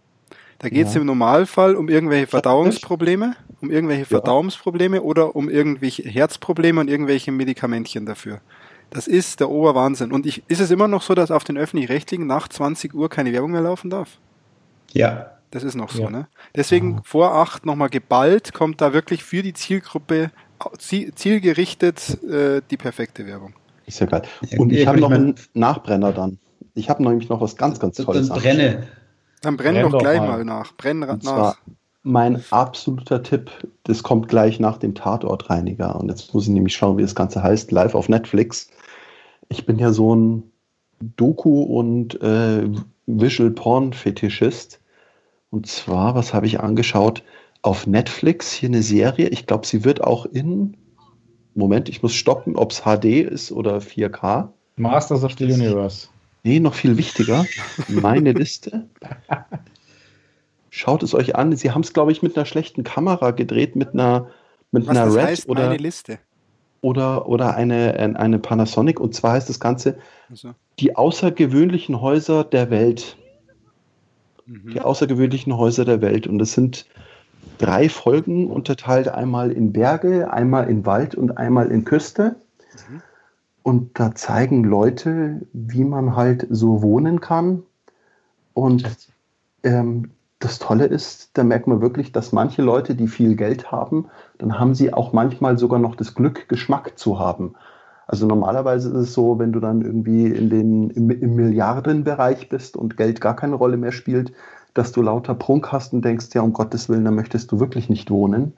Da geht es ja. im Normalfall um irgendwelche Verdauungsprobleme, um irgendwelche ja. Verdauungsprobleme oder um irgendwelche Herzprobleme und irgendwelche Medikamentchen dafür. Das ist der Oberwahnsinn. Und ich, ist es immer noch so, dass auf den öffentlich-rechtlichen nach 20 Uhr keine Werbung mehr laufen darf? Ja. Das ist noch so, ja. ne? Deswegen vor acht nochmal geballt kommt da wirklich für die Zielgruppe zielgerichtet äh, die perfekte Werbung. Ist ja geil. Und ich habe noch einen Nachbrenner dann. Ich habe nämlich noch was ganz, ganz Tolles. Dann brenne. Dann brenn, brenn doch gleich mal. mal nach. Brenn Und nach. Mein absoluter Tipp, das kommt gleich nach dem Tatortreiniger. Und jetzt muss ich nämlich schauen, wie das Ganze heißt, live auf Netflix. Ich bin ja so ein Doku- und äh, Visual-Porn-Fetischist. Und zwar, was habe ich angeschaut? Auf Netflix hier eine Serie. Ich glaube, sie wird auch in. Moment, ich muss stoppen, ob es HD ist oder 4K. Masters of the Universe. Nee, noch viel wichtiger, meine Liste. Schaut es euch an. Sie haben es, glaube ich, mit einer schlechten Kamera gedreht, mit einer, mit Was einer Red heißt, oder, Liste? oder, oder eine, eine Panasonic. Und zwar heißt das Ganze also. die außergewöhnlichen Häuser der Welt. Mhm. Die außergewöhnlichen Häuser der Welt. Und es sind drei Folgen unterteilt, einmal in Berge, einmal in Wald und einmal in Küste. Mhm. Und da zeigen Leute, wie man halt so wohnen kann. Und ähm, das Tolle ist, da merkt man wirklich, dass manche Leute, die viel Geld haben, dann haben sie auch manchmal sogar noch das Glück, Geschmack zu haben. Also normalerweise ist es so, wenn du dann irgendwie in den, im, im Milliardenbereich bist und Geld gar keine Rolle mehr spielt, dass du lauter Prunk hast und denkst, ja, um Gottes Willen, da möchtest du wirklich nicht wohnen.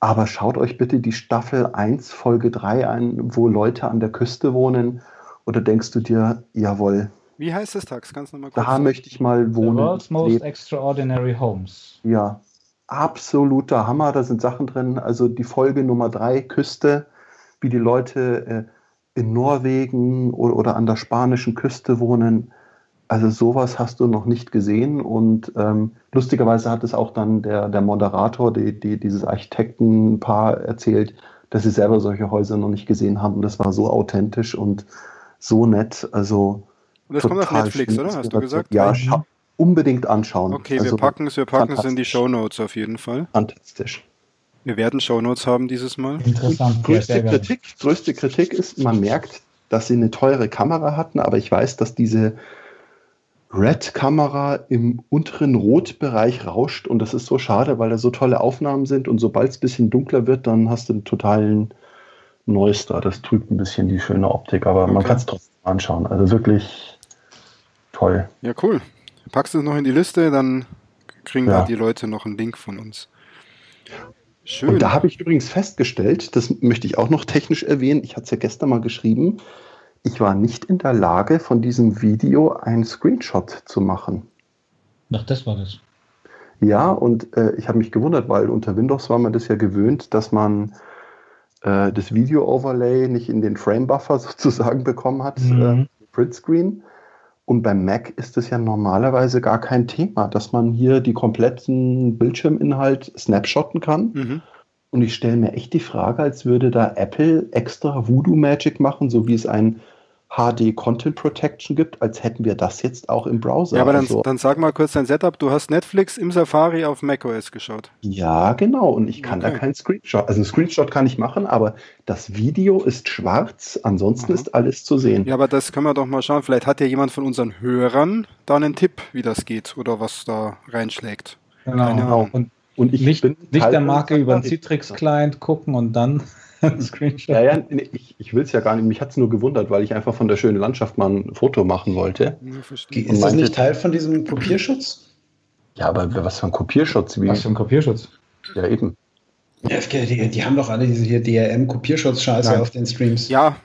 Aber schaut euch bitte die Staffel 1, Folge 3 an, wo Leute an der Küste wohnen. Oder denkst du dir, jawohl. Wie heißt das Tax? Kannst du mal kurz Da sagen? möchte ich mal wohnen. The World's Most leben. Extraordinary Homes. Ja, absoluter Hammer. Da sind Sachen drin. Also die Folge Nummer 3, Küste, wie die Leute äh, in Norwegen oder, oder an der spanischen Küste wohnen. Also sowas hast du noch nicht gesehen und ähm, lustigerweise hat es auch dann der, der Moderator, die, die, dieses Architektenpaar erzählt, dass sie selber solche Häuser noch nicht gesehen haben und das war so authentisch und so nett. Also und das kommt auf Netflix, oder? Hast du gesagt? Ja, unbedingt anschauen. Okay, also, wir packen es, wir packen es in die Show Notes auf jeden Fall. Fantastisch. Wir werden Show Notes haben dieses Mal. Interessant. Größte Kritik, größte Kritik ist, man merkt, dass sie eine teure Kamera hatten, aber ich weiß, dass diese Red-Kamera im unteren Rotbereich rauscht und das ist so schade, weil da so tolle Aufnahmen sind und sobald es ein bisschen dunkler wird, dann hast du einen totalen Noise da. Das trübt ein bisschen die schöne Optik, aber okay. man kann es trotzdem anschauen. Also wirklich toll. Ja, cool. Packst du es noch in die Liste, dann kriegen ja. da die Leute noch einen Link von uns. Schön. Und da habe ich übrigens festgestellt, das möchte ich auch noch technisch erwähnen, ich hatte es ja gestern mal geschrieben, ich war nicht in der Lage, von diesem Video einen Screenshot zu machen. Ach, das war das. Ja, und äh, ich habe mich gewundert, weil unter Windows war man das ja gewöhnt, dass man äh, das Video-Overlay nicht in den Frame-Buffer (laughs) sozusagen bekommen hat, mhm. äh, Print-Screen. Und beim Mac ist es ja normalerweise gar kein Thema, dass man hier die kompletten Bildschirminhalt snapshotten kann. Mhm. Und ich stelle mir echt die Frage, als würde da Apple extra Voodoo Magic machen, so wie es ein HD Content Protection gibt, als hätten wir das jetzt auch im Browser. Ja, aber dann, also, dann sag mal kurz dein Setup. Du hast Netflix im Safari auf macOS geschaut. Ja, genau. Und ich kann okay. da keinen Screenshot. Also einen Screenshot kann ich machen, aber das Video ist schwarz. Ansonsten Aha. ist alles zu sehen. Ja, aber das können wir doch mal schauen. Vielleicht hat ja jemand von unseren Hörern da einen Tipp, wie das geht oder was da reinschlägt. Genau. genau. Und und ich nicht, bin nicht der Marke über den Citrix-Client gucken und dann (laughs) ein Screenshot. Ja, ja, nee, ich, ich will es ja gar nicht. Mich hat es nur gewundert, weil ich einfach von der schönen Landschaft mal ein Foto machen wollte. Ja, ist das nicht Teil von diesem Kopierschutz? Ja, aber was für ein Kopierschutz? Wie? Was für ein Kopierschutz? Ja, eben. Ja, die, die haben doch alle diese hier DRM-Kopierschutz-Scheiße auf den Streams. Ja.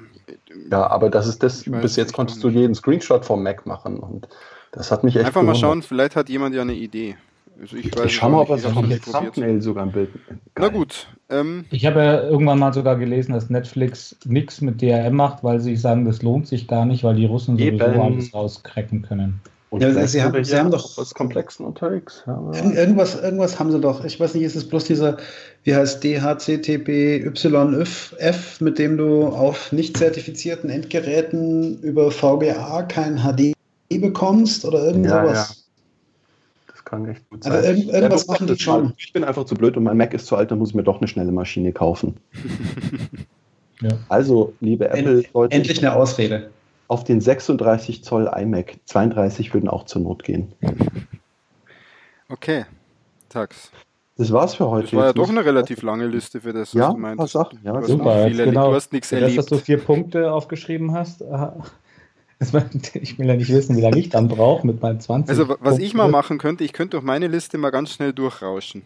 Ja, aber das ist das, bis jetzt konntest du jeden Screenshot vom Mac machen und das hat mich echt Einfach gewundert. mal schauen, vielleicht hat jemand ja eine Idee. Also ich, weiß ich schau mal, ob er so ein Thumbnail sogar ein Bild. Geil. Na gut. Ähm, ich habe ja irgendwann mal sogar gelesen, dass Netflix nichts mit DRM macht, weil sie sagen, das lohnt sich gar nicht, weil die Russen sowieso Eben. alles rauskrecken können. Und ja, sie haben, sie haben doch was Komplexen unterwegs. Ja, irgendwas, irgendwas haben sie doch. Ich weiß nicht, ist es bloß dieser, wie heißt DHCTPYF, mit dem du auf nicht zertifizierten Endgeräten über VGA kein HD bekommst oder irgend ja, sowas? Ja kann echt gut sein. Aber irgend, irgendwas ja, machen die schon. Ich bin einfach zu blöd und mein Mac ist zu alt, dann muss ich mir doch eine schnelle Maschine kaufen. (laughs) ja. Also, liebe Apple-Leute. Endlich eine Ausrede. Auf den 36 Zoll iMac, 32 würden auch zur Not gehen. Okay, Tax. Das war's für heute. Das war ja doch eine relativ lange Liste für das, was ja, du meinst. Sachen. Ja, du super. Viele, genau. Du hast nichts erlebt. Das, dass du vier Punkte aufgeschrieben hast, Ich will ja nicht wissen, wie lange ich dann brauche mit meinen 20. Also, was ich mal machen könnte, ich könnte durch meine Liste mal ganz schnell durchrauschen.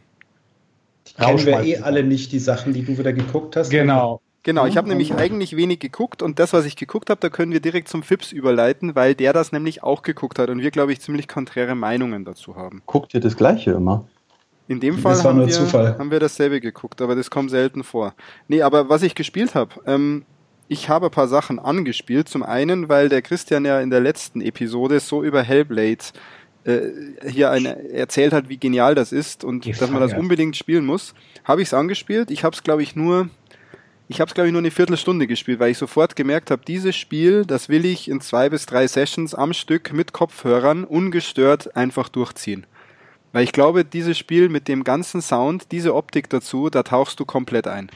Kennen wir eh alle nicht die Sachen, die du wieder geguckt hast. Genau. Genau, ich habe nämlich eigentlich wenig geguckt und das, was ich geguckt habe, da können wir direkt zum Fips überleiten, weil der das nämlich auch geguckt hat und wir, glaube ich, ziemlich konträre Meinungen dazu haben. Guckt ihr das Gleiche immer? In dem Fall, haben wir, haben wir, dasselbe geguckt, aber das kommt selten vor. Nee, aber was ich gespielt habe, ähm, ich habe ein paar Sachen angespielt. Zum einen, weil der Christian ja in der letzten Episode so über Hellblade äh, hier eine, erzählt hat, wie genial das ist und Die dass man das unbedingt spielen muss, habe ich es angespielt. Ich habe es, glaube ich, nur ich habe es, glaube ich, nur eine Viertelstunde gespielt, weil ich sofort gemerkt habe, dieses Spiel, das will ich in zwei bis drei Sessions am Stück mit Kopfhörern ungestört einfach durchziehen. Weil ich glaube, dieses Spiel mit dem ganzen Sound, diese Optik dazu, da tauchst du komplett ein.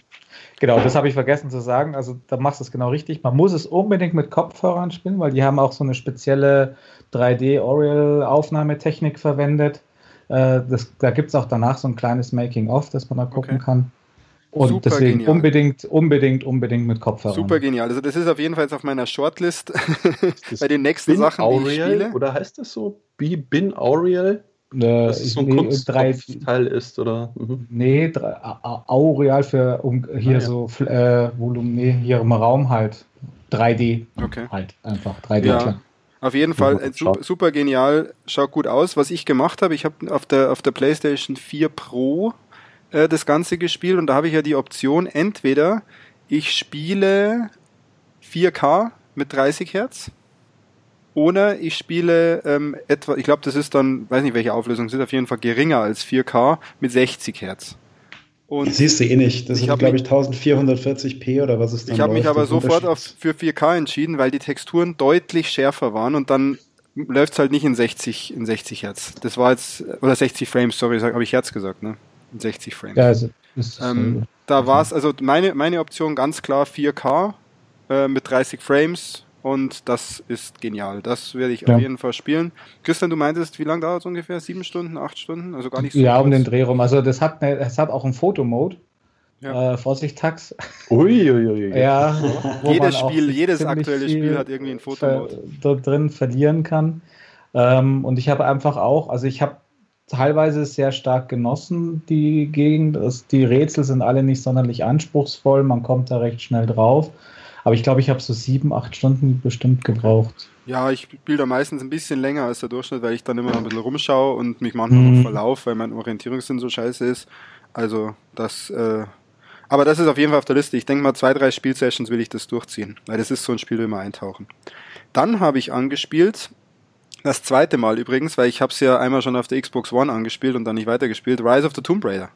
Genau, das habe ich vergessen zu sagen. Also da machst du es genau richtig. Man muss es unbedingt mit Kopfhörern spielen, weil die haben auch so eine spezielle 3D-Oriel-Aufnahmetechnik verwendet. Äh, das, da gibt es auch danach so ein kleines Making-of, das man da gucken okay. kann. Und Super deswegen genial. unbedingt, unbedingt, unbedingt mit Kopfhörern. Super genial. Also das ist auf jeden Fall jetzt auf meiner Shortlist (laughs) bei den nächsten Bin Sachen, Auriel, die ich spiele. Oder heißt das so? Bin Auriel? Äh, dass es so ein nee, Kunstteil ist, oder? Mhm. Nee, drei, Aureal für um, hier ah, ja. so äh, Volumen, nee, hier im Raum halt. 3D. Okay. Halt einfach 3D. Ja. Auf jeden Fall äh, super, super, genial, schaut gut aus. Was ich gemacht habe, ich habe auf der, auf der PlayStation 4 Pro äh, das Ganze gespielt und da habe ich ja die Option, entweder ich spiele 4K mit 30 Hertz Oder ich spiele ähm, etwa, ich glaube, das ist dann, weiß nicht welche Auflösung, sind auf jeden Fall geringer als 4K mit 60 Hertz. Und das siehst du eh nicht. Das sind, glaube ich, 1440p oder was ist das? Ich habe mich aber sofort auf, für 4K entschieden, weil die Texturen deutlich schärfer waren und dann läuft es halt nicht in 60, in 60 Hertz. Das war jetzt, oder 60 Frames, sorry, habe ich Hertz gesagt, ne? In 60 Frames. Ja, also, ähm, da war es, also meine, meine Option ganz klar 4K äh, mit 30 Frames und das ist genial. Das werde ich ja. auf jeden Fall spielen. Christian, du meintest, wie lange dauert es ungefähr? Sieben Stunden, acht Stunden? Also gar nicht so. Ja, um den Dreh rum. Also das hat, eine, das hat auch einen Fotomode. Ja. Äh, Vorsicht, Tax. Uiuiui. Ja, (laughs) jedes Spiel, jedes aktuelle Spiel hat irgendwie einen Fotomode. Dort drin verlieren kann. Ähm, und ich habe einfach auch, also ich habe teilweise sehr stark genossen, die Gegend. Die Rätsel sind alle nicht sonderlich anspruchsvoll, man kommt da recht schnell drauf. Aber ich glaube, ich habe so sieben, acht Stunden bestimmt gebraucht. Ja, ich spiele da meistens ein bisschen länger als der Durchschnitt, weil ich dann immer noch ein bisschen rumschaue und mich manchmal mhm. noch verlaufe, weil mein Orientierungssinn so scheiße ist. Also das, äh, aber das ist auf jeden Fall auf der Liste. Ich denke mal, zwei, drei Spielsessions will ich das durchziehen, weil das ist so ein Spiel, wie wir eintauchen. Dann habe ich angespielt, das zweite Mal übrigens, weil ich habe es ja einmal schon auf der Xbox One angespielt und dann nicht weitergespielt, Rise of the Tomb Raider.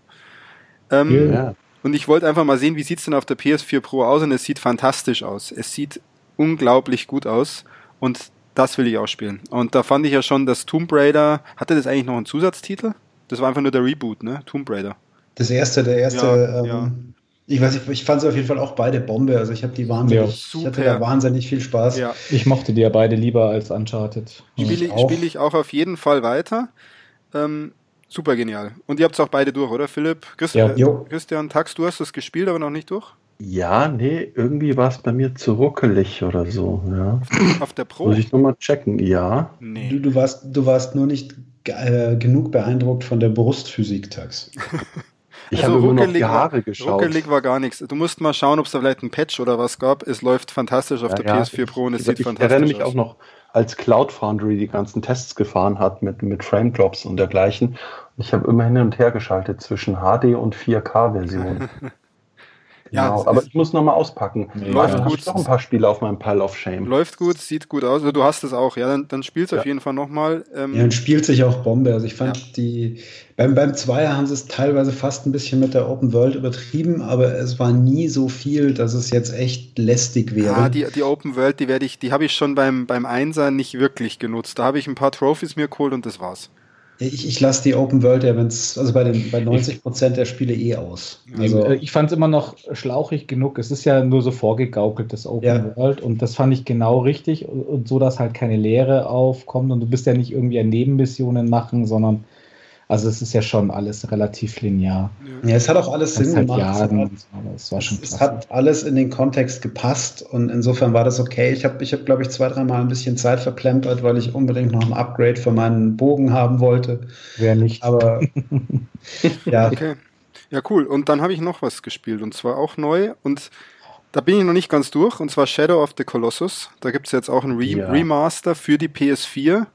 Ähm, ja. Und ich wollte einfach mal sehen, wie sieht's denn auf der PS4 Pro aus und es sieht fantastisch aus. Es sieht unglaublich gut aus und das will ich auch spielen. Und da fand ich ja schon, dass Tomb Raider, hatte das eigentlich noch einen Zusatztitel? Das war einfach nur der Reboot, ne? Tomb Raider. Das erste, der erste, ja, ähm, ja. ich weiß nicht, ich fand sie auf jeden Fall auch beide Bombe. Also ich habe die wahnsinnig, ja, ich hatte da wahnsinnig viel Spaß. Ja. Ich mochte die ja beide lieber als Uncharted. Spiele ich, spiel ich auch auf jeden Fall weiter. Ähm, Super genial. Und ihr habt es auch beide durch, oder Philipp? Christian, ja. Christian Tax, du hast es gespielt, aber noch nicht durch? Ja, nee, irgendwie war es bei mir zu ruckelig oder so. Ja. Auf der Pro? Muss ich nochmal checken, ja. Nee. Du, du, warst, du warst nur nicht äh, genug beeindruckt von der Brustphysik, Tax. (laughs) Ich also habe nur noch die Haare war, geschaut. Ruckelig war gar nichts. Du musst mal schauen, ob es da vielleicht ein Patch oder was gab. Es läuft fantastisch auf ja, der ja, PS4 Pro und es sieht ich fantastisch aus. Ich erinnere mich auch noch, als Cloud Foundry die ganzen Tests gefahren hat mit, mit Frame Drops und dergleichen. Ich habe immer hin und her geschaltet zwischen HD und (laughs) 4K-Version. Ja, genau. aber ich muss nochmal auspacken. Läuft ja, gut. Ich noch ein paar Spiele auf meinem Pile of Shame. Läuft gut, sieht gut aus. Also du hast es auch, ja, dann, dann spielst du ja. auf jeden Fall nochmal. Ähm, ja, und spielt sich auch Bombe. Also ich fand ja. die, beim, beim Zweier haben sie es teilweise fast ein bisschen mit der Open World übertrieben, aber es war nie so viel, dass es jetzt echt lästig wäre. Ja, die, die Open World, die werde ich, die habe ich schon beim, beim Einser nicht wirklich genutzt. Da habe ich ein paar Trophies mir geholt und das war's. Ich, ich lasse die Open World ja, wenn es, also bei, den, bei 90 Prozent der Spiele eh aus. Also, äh, ich fand es immer noch schlauchig genug. Es ist ja nur so vorgegaukelt, das Open ja. World. Und das fand ich genau richtig. Und, und so, dass halt keine Leere aufkommt. Und du bist ja nicht irgendwie an Nebenmissionen machen, sondern also es ist ja schon alles relativ linear. Ja, es hat auch alles Sinn halt gemacht. Jahren, es, hat, es, es hat alles in den Kontext gepasst und insofern war das okay. Ich habe, ich hab, glaube ich, zwei, dreimal ein bisschen Zeit verplempert, weil ich unbedingt noch ein Upgrade für meinen Bogen haben wollte. Wer nicht. Aber (laughs) ja. Okay. Ja, cool. Und dann habe ich noch was gespielt und zwar auch neu und da bin ich noch nicht ganz durch und zwar Shadow of the Colossus. Da gibt es jetzt auch ein Re ja. Remaster für die PS4.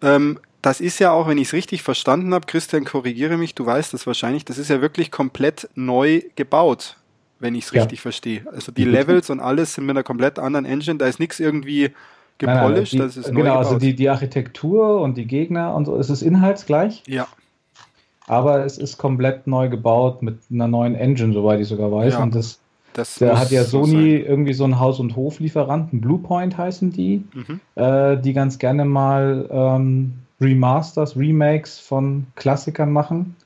Ähm, das ist ja auch, wenn ich es richtig verstanden habe, Christian, korrigiere mich, du weißt das wahrscheinlich, das ist ja wirklich komplett neu gebaut, wenn ich es ja. richtig verstehe. Also die Levels und alles sind mit einer komplett anderen Engine, da ist nichts irgendwie gepolished, das ist Genau, also die, die Architektur und die Gegner und so, es ist inhaltsgleich. Ja. Aber es ist komplett neu gebaut mit einer neuen Engine, soweit ich sogar weiß. Ja. Und das, das da hat ja Sony so irgendwie so einen Haus- und Hoflieferanten, Bluepoint heißen die, mhm. äh, die ganz gerne mal ähm, Remasters, Remakes von Klassikern machen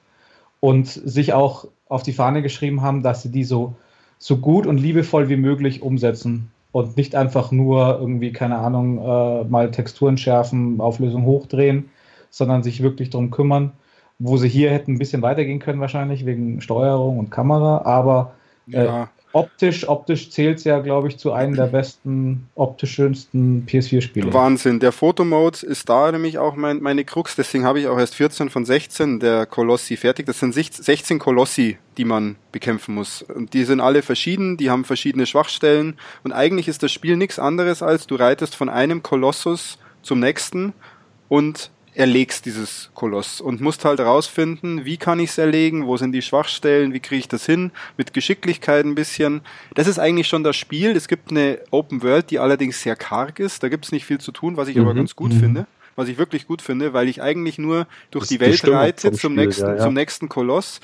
und sich auch auf die Fahne geschrieben haben, dass sie die so, so gut und liebevoll wie möglich umsetzen und nicht einfach nur irgendwie, keine Ahnung, äh, mal Texturen schärfen, Auflösung hochdrehen, sondern sich wirklich darum kümmern, wo sie hier hätten ein bisschen weitergehen können wahrscheinlich wegen Steuerung und Kamera, aber äh, ja optisch, optisch zählt es ja, glaube ich, zu einem der besten, optisch schönsten PS4-Spiele. Wahnsinn. Der Fotomode ist da nämlich auch mein, meine Krux. Deswegen habe ich auch erst 14 von 16 der Kolossi fertig. Das sind 16 Kolossi, die man bekämpfen muss. Und die sind alle verschieden, die haben verschiedene Schwachstellen. Und eigentlich ist das Spiel nichts anderes als du reitest von einem Kolossus zum nächsten und erlegst dieses Koloss und musst halt rausfinden, wie kann ich es erlegen, wo sind die Schwachstellen, wie kriege ich das hin, mit Geschicklichkeit ein bisschen. Das ist eigentlich schon das Spiel. Es gibt eine Open World, die allerdings sehr karg ist. Da gibt es nicht viel zu tun, was ich mhm. aber ganz gut mhm. finde. Was ich wirklich gut finde, weil ich eigentlich nur durch das die Welt reite zum Spiel, nächsten, ja, ja. zum nächsten Koloss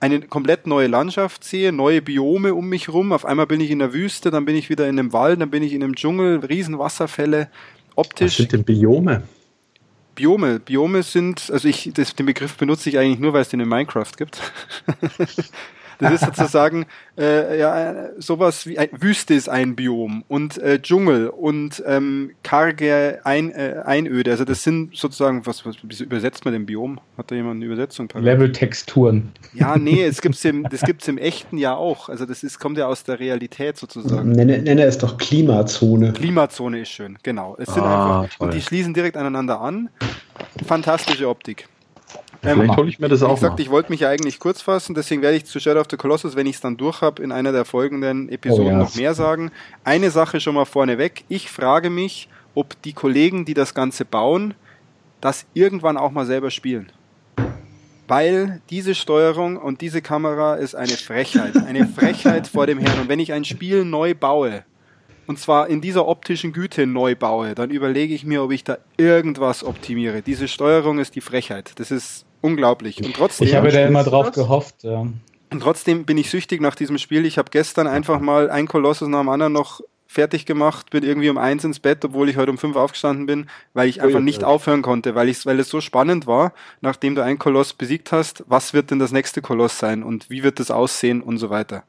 eine komplett neue Landschaft sehe, neue Biome um mich rum. Auf einmal bin ich in der Wüste, dann bin ich wieder in einem Wald, dann bin ich in einem Dschungel, Riesenwasserfälle. Optisch. Was sind denn Biome? Biome. Biome sind, also ich, das, den Begriff benutze ich eigentlich nur, weil es den in Minecraft gibt. (laughs) Das ist sozusagen äh, ja, sowas wie ein, Wüste ist ein Biom und äh, Dschungel und ähm, karge ein, äh, Einöde. Also das sind sozusagen, was, was wie übersetzt man den Biom? Hat da jemand eine Übersetzung? Level-Texturen. Ja, nee, es gibt's im, das gibt es im echten ja auch. Also das ist, kommt ja aus der Realität sozusagen. Nenne, nenne es doch Klimazone. Klimazone ist schön, genau. Es sind ah, einfach, und die schließen direkt aneinander an. Fantastische Optik. Ähm, Vielleicht hole ich mir das auch. Wie gesagt, mal. ich wollte mich ja eigentlich kurz fassen, deswegen werde ich zu Shadow of the Colossus, wenn ich es dann durch habe, in einer der folgenden Episoden oh, ja. noch mehr sagen. Eine Sache schon mal vorneweg. Ich frage mich, ob die Kollegen, die das Ganze bauen, das irgendwann auch mal selber spielen. Weil diese Steuerung und diese Kamera ist eine Frechheit. Eine (laughs) Frechheit vor dem Herrn. Und wenn ich ein Spiel neu baue, und zwar in dieser optischen Güte neu baue, dann überlege ich mir, ob ich da irgendwas optimiere. Diese Steuerung ist die Frechheit. Das ist unglaublich. Und trotzdem, ich habe da immer drauf gehofft. Ja. Und trotzdem bin ich süchtig nach diesem Spiel. Ich habe gestern einfach mal ein Kolossus nach dem anderen noch fertig gemacht, bin irgendwie um eins ins Bett, obwohl ich heute um fünf aufgestanden bin, weil ich einfach nicht aufhören konnte, weil ich, weil es so spannend war, nachdem du einen Koloss besiegt hast, was wird denn das nächste Koloss sein und wie wird das aussehen und so weiter.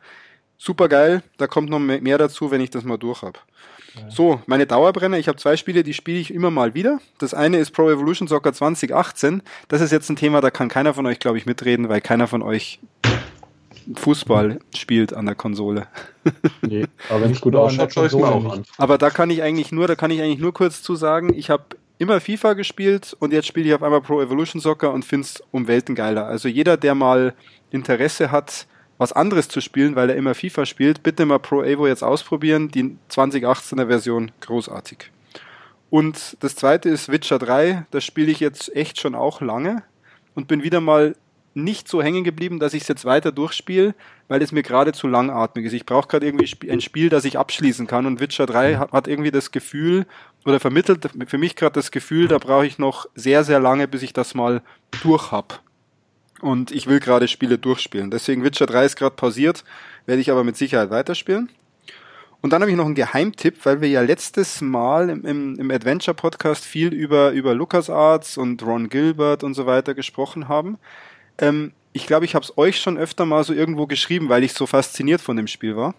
Super geil, da kommt noch mehr dazu, wenn ich das mal durch habe. So, meine Dauerbrenner, ich habe zwei Spiele, die spiele ich immer mal wieder. Das eine ist Pro Evolution Soccer 2018. Das ist jetzt ein Thema, da kann keiner von euch, glaube ich, mitreden, weil keiner von euch Fußball spielt an der Konsole. (laughs) Nee, aber wenn es gut ausschaut, schaue ich mir auch an. Aber da kann ich eigentlich nur, da kann ich eigentlich nur kurz zu sagen, ich habe immer FIFA gespielt und jetzt spiele ich auf einmal Pro Evolution Soccer und finde es um Welten geiler. Also jeder, der mal Interesse hat, was anderes zu spielen, weil er immer FIFA spielt, bitte mal Pro Evo jetzt ausprobieren. Die 2018er Version großartig. Und das zweite ist Witcher 3. Das spiele ich jetzt echt schon auch lange und bin wieder mal nicht so hängen geblieben, dass ich es jetzt weiter durchspiele, weil es mir gerade zu langatmig ist. Ich brauche gerade irgendwie ein Spiel, das ich abschließen kann und Witcher 3 hat, irgendwie das Gefühl oder vermittelt für mich gerade das Gefühl, da brauche ich noch sehr, sehr lange, bis ich das mal durch hab. Und ich will gerade Spiele durchspielen. Deswegen Witcher 3 ist gerade pausiert, werde ich aber mit Sicherheit weiterspielen. Und dann habe ich noch einen Geheimtipp, weil wir ja letztes Mal im, im, im Adventure-Podcast viel über, über LucasArts und Ron Gilbert und so weiter gesprochen haben. Ähm, ich glaube, ich habe es euch schon öfter mal so irgendwo geschrieben, weil ich so fasziniert von dem Spiel war.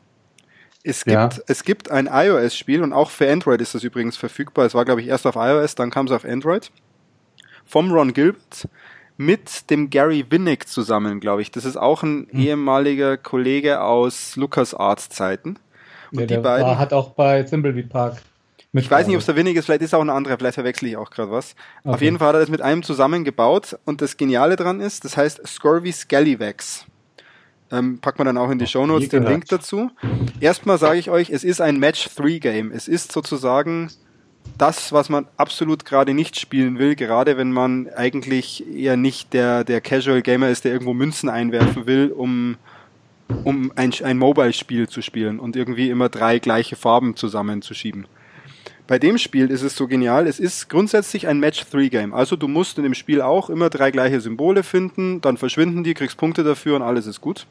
Es gibt, ja. es gibt ein iOS-Spiel und auch für Android ist das übrigens verfügbar. Es war, glaube ich, erst auf iOS, dann kam es auf Android. Vom Ron Gilbert mit dem Gary Winnick zusammen, glaube ich. Das ist auch ein hm. ehemaliger Kollege aus LucasArts Zeiten. Und ja, die beiden war, hat auch bei Thimbleweed Park. Ich weiß nicht, ob es der Winnick ist, vielleicht ist auch ein anderer, vielleicht verwechsel ich auch gerade was. Okay. Auf jeden Fall hat er das mit einem zusammengebaut und das Geniale dran ist, das heißt Scurvy Scallywags. Ähm, packt man dann auch in die Show Notes den Link dazu. Erstmal sage ich euch, es ist ein Match-3-Game. Es ist sozusagen das, was man absolut gerade nicht spielen will, gerade wenn man eigentlich eher nicht der, der Casual Gamer ist, der irgendwo Münzen einwerfen will, um, um ein, ein Mobile-Spiel zu spielen und irgendwie immer drei gleiche Farben zusammenzuschieben. Bei dem Spiel ist es so genial, es ist grundsätzlich ein Match-3-Game. Also du musst in dem Spiel auch immer drei gleiche Symbole finden, dann verschwinden die, kriegst Punkte dafür und alles ist gut.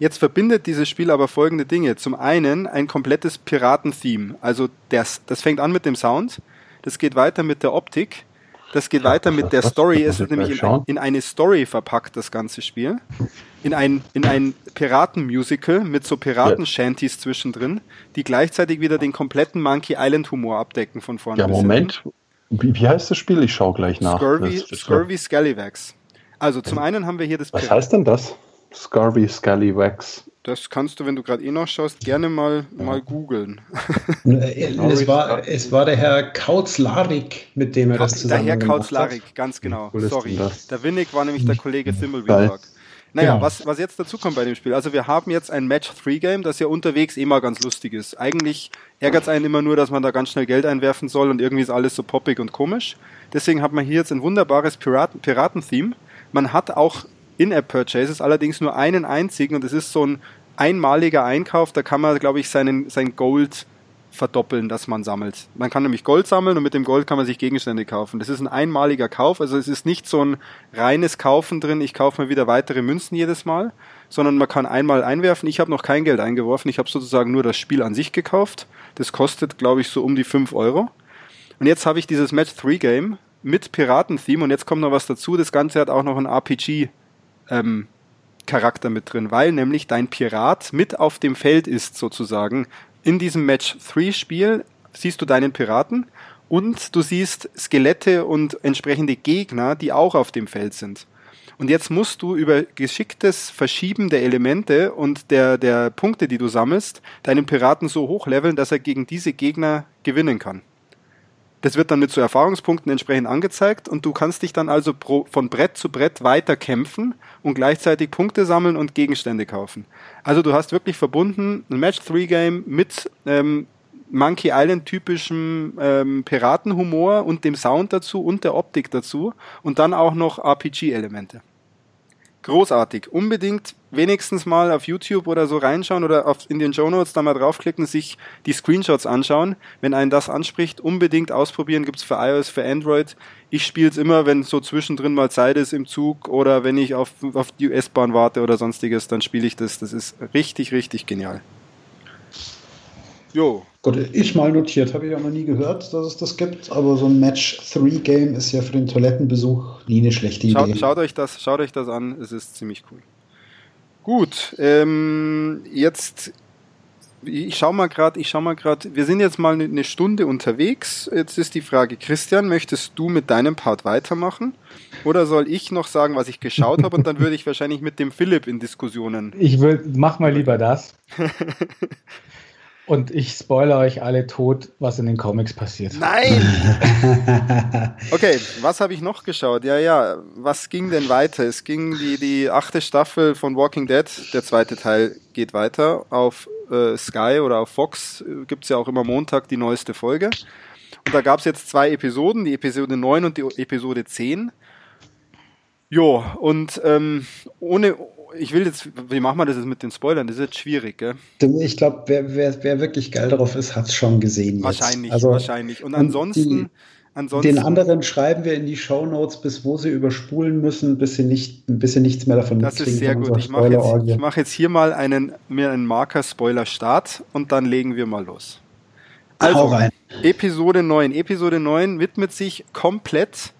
Jetzt verbindet dieses Spiel aber folgende Dinge. Zum einen ein komplettes Piraten-Theme. Also das, das fängt an mit dem Sound, das geht weiter mit der Optik, das geht weiter mit der Story. Es ist nämlich in, in, eine Story verpackt, das ganze Spiel. In ein, in ein Piraten-Musical mit so Piraten-Shanties zwischendrin, die gleichzeitig wieder den kompletten Monkey Island-Humor abdecken von vorne. Ja, Moment. Wie, wie, heißt das Spiel? Ich schaue gleich nach. Scurvy, Scurvy Scallywags. Also zum einen haben wir hier das Was Pir heißt denn das? Scarby Scully Wax. Das kannst du, wenn du gerade eh noch schaust, gerne mal, ja. mal googeln. es, war, es war der Herr Kautz-Larik, mit dem er das zusammen Der Herr Kautz-Larik, ganz genau. Sorry. Der Winnick war nämlich der Kollege Thimbleweed. Naja, genau. was, was jetzt dazu kommt bei dem Spiel. Also wir haben jetzt ein Match-3-Game, das ja unterwegs immer ganz lustig ist. Eigentlich ärgert es einen immer nur, dass man da ganz schnell Geld einwerfen soll und irgendwie ist alles so poppig und komisch. Deswegen hat man hier jetzt ein wunderbares Piraten-Theme. Piraten man hat auch In-App-Purchases, allerdings nur einen einzigen und es ist so ein einmaliger Einkauf, da kann man, glaube ich, seinen, sein Gold verdoppeln, das man sammelt. Man kann nämlich Gold sammeln und mit dem Gold kann man sich Gegenstände kaufen. Das ist ein einmaliger Kauf, also es ist nicht so ein reines Kaufen drin, ich kaufe mir wieder weitere Münzen jedes Mal, sondern man kann einmal einwerfen. Ich habe noch kein Geld eingeworfen, ich habe sozusagen nur das Spiel an sich gekauft. Das kostet, glaube ich, so um die 5 Euro. Und jetzt habe ich dieses Match 3 Game mit Piraten-Theme und jetzt kommt noch was dazu. Das Ganze hat auch noch ein RPG ähm, Charakter mit drin, weil nämlich dein Pirat mit auf dem Feld ist sozusagen in diesem Match 3 Spiel siehst du deinen Piraten und du siehst Skelette und entsprechende Gegner, die auch auf dem Feld sind. Und jetzt musst du über geschicktes Verschieben der Elemente und der, der Punkte, die du sammelst, deinen Piraten so hochleveln, dass er gegen diese Gegner gewinnen kann. Das wird dann mit so Erfahrungspunkten entsprechend angezeigt und du kannst dich dann also pro, von Brett zu Brett weiter kämpfen und gleichzeitig Punkte sammeln und Gegenstände kaufen. Also du hast wirklich verbunden ein Match-3-Game mit ähm, Monkey Island typischem ähm, Piratenhumor und dem Sound dazu und der Optik dazu und dann auch noch RPG-Elemente. Großartig. Unbedingt wenigstens mal auf YouTube oder so reinschauen oder auf, in den Show Notes da mal draufklicken, sich die Screenshots anschauen. Wenn einen das anspricht, unbedingt ausprobieren. Gibt's für iOS, für Android. Ich spiele es immer, wenn so zwischendrin mal Zeit ist im Zug oder wenn ich auf, auf die US-Bahn warte oder sonstiges, dann spiele ich das. Das ist richtig, richtig genial. Jo. Gut, ich mal notiert, habe ich auch noch nie gehört, dass es das gibt, aber so ein Match-3-Game ist ja für den Toilettenbesuch nie eine schlechte Idee. Schaut, schaut, euch, das, schaut euch das an, es ist ziemlich cool. Gut, ähm, jetzt ich schau mal gerade, ich schau mal gerade, wir sind jetzt mal eine Stunde unterwegs. Jetzt ist die Frage, Christian, möchtest du mit deinem Part weitermachen? Oder soll ich noch sagen, was ich geschaut habe und dann würde ich wahrscheinlich mit dem Philipp in Diskussionen. Ich will, mach mal lieber das. (laughs) Und ich spoilere euch alle tot, was in den Comics passiert. Nein! (laughs) okay, was habe ich noch geschaut? Ja, ja, was ging denn weiter? Es ging die, die achte Staffel von Walking Dead, der zweite Teil geht weiter. Auf äh, Sky oder auf Fox gibt es ja auch immer Montag die neueste Folge. Und da gab es jetzt zwei Episoden, die Episode 9 und die Episode 10. Jo, und ähm, ohne, ich will jetzt, wie machen wir das jetzt mit den Spoilern? Das ist jetzt schwierig, gell? Ich glaube, wer, wer, wer wirklich geil drauf ist, hat es schon gesehen. Wahrscheinlich, also, wahrscheinlich. Und ansonsten. Die, Ansonsten, Den anderen schreiben wir in die Show Notes, bis wo sie überspulen müssen, bis sie, nicht, bis sie nichts mehr davon Das ist sehr gut. Ich mache jetzt, mach jetzt, hier mal einen, mir einen Marker-Spoiler-Start und dann legen wir mal los. Also, Episode 9. Episode 9 widmet sich komplett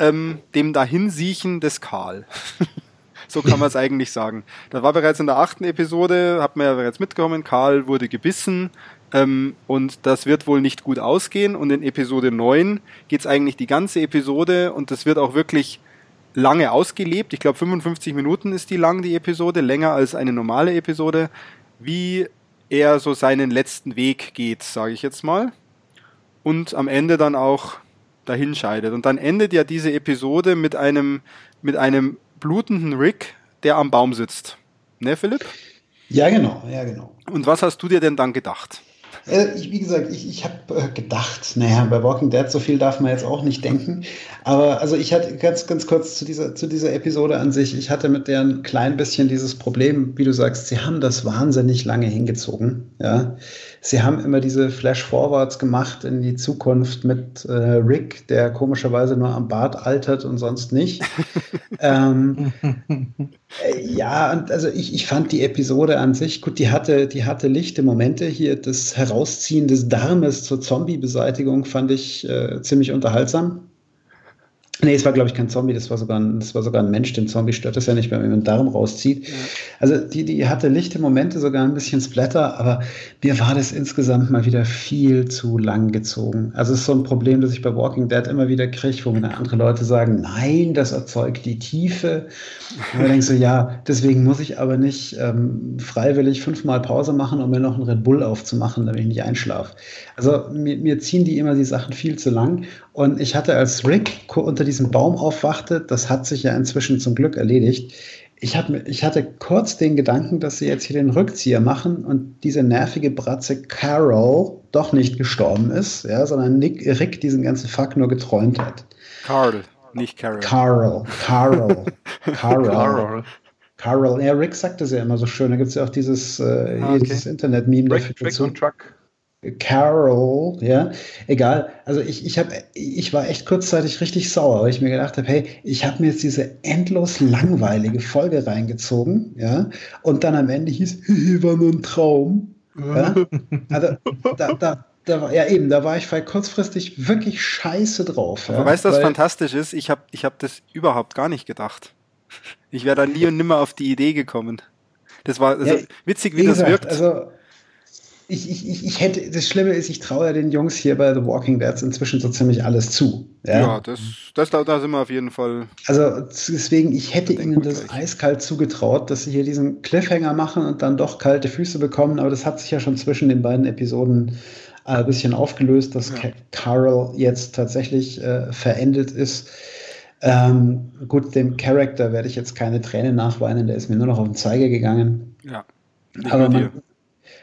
ähm, dem Dahinsiechen des Karl. (laughs) So kann man es eigentlich sagen. Da war bereits in der achten Episode, hat man ja bereits mitgekommen, Karl wurde gebissen ähm, und das wird wohl nicht gut ausgehen. Und in Episode 9 geht es eigentlich die ganze Episode und das wird auch wirklich lange ausgelebt. Ich glaube 55 Minuten ist die lang, die Episode, länger als eine normale Episode, wie er so seinen letzten Weg geht, sage ich jetzt mal. Und am Ende dann auch dahinscheidet. Und dann endet ja diese Episode mit einem, mit einem blutenden Rick, der am Baum sitzt. Ne, Philipp? Ja, genau, ja, genau. Und was hast du dir denn dann gedacht? Äh, ich, wie gesagt, ich, ich habe äh, gedacht, naja, bei Walking Dead so viel darf man jetzt auch nicht denken. Aber also ich hatte ganz, ganz kurz zu dieser, zu dieser Episode an sich, ich hatte mit der ein klein bisschen dieses Problem, wie du sagst, sie haben das wahnsinnig lange hingezogen. Ja. Sie haben immer diese Flash-Forwards gemacht in die Zukunft mit äh, Rick, der komischerweise nur am Bart altert und sonst nicht. (laughs) ähm, (laughs) äh, ja, und also ich, ich fand die Episode an sich, gut, die hatte, die hatte lichte Momente hier. Das Herausziehen des Darmes zur Zombie-Beseitigung fand ich äh, ziemlich unterhaltsam. Nee, es war, glaube ich, kein Zombie, das war sogar ein, das war sogar ein Mensch. Den Zombie stört es ja nicht, wenn man den Darm rauszieht. Ja. Also die, die hatte lichte Momente, sogar ein bisschen Splatter, aber mir war das insgesamt mal wieder viel zu lang gezogen. Also es ist so ein Problem, das ich bei Walking Dead immer wieder kriege, wo mir andere Leute sagen, nein, das erzeugt die Tiefe. Und ich denke so, ja, deswegen muss ich aber nicht ähm, freiwillig fünfmal Pause machen, um mir noch einen Red Bull aufzumachen, damit ich nicht einschlafe. Also mir, mir ziehen die immer die Sachen viel zu lang. Und ich hatte als Rick unter diesem Baum aufwachte, das hat sich ja inzwischen zum Glück erledigt. ich, hab, ich hatte kurz den Gedanken, dass sie jetzt hier den Rückzieher machen und diese nervige Bratze Carol doch nicht gestorben ist, ja, sondern Nick, Rick diesen ganzen Fuck nur geträumt hat. Carl, nicht Carol. Carol, Carol, (laughs) Carol. Carol. Carol, ja, Rick sagt das ja immer so schön. Da gibt es ja auch dieses, äh, ah, okay. dieses Internet-Meme dafür Rick dazu. Truck. Carol, ja, egal. Also ich, ich, hab, ich war echt kurzzeitig richtig sauer, weil ich mir gedacht habe, hey, ich habe mir jetzt diese endlos langweilige Folge reingezogen, ja, und dann am Ende hieß, (laughs) war nur ein Traum. Ja? (laughs) Also da, da, da war, ja eben, da war ich kurzfristig wirklich scheiße drauf. Ja? Weißt du, was fantastisch ist? Ich habe ich hab das überhaupt gar nicht gedacht. Ich wäre da nie und nimmer auf die Idee gekommen. Das war also ja, witzig, wie, wie das wirkt. Also ich, ich, ich hätte, das Schlimme ist, ich traue ja den Jungs hier bei The Walking Dead inzwischen so ziemlich alles zu. Ja, ja das, das, da sind wir auf jeden Fall. Also deswegen, ich hätte ihnen das gleich. eiskalt zugetraut, dass sie hier diesen Cliffhanger machen und dann doch kalte Füße bekommen, aber das hat sich ja schon zwischen den beiden Episoden äh, ein bisschen aufgelöst, dass ja. Carol jetzt tatsächlich äh, verendet ist. Ähm, gut, dem Charakter werde ich jetzt keine Tränen nachweinen, der ist mir nur noch auf den Zeiger gegangen. Ja. Aber man,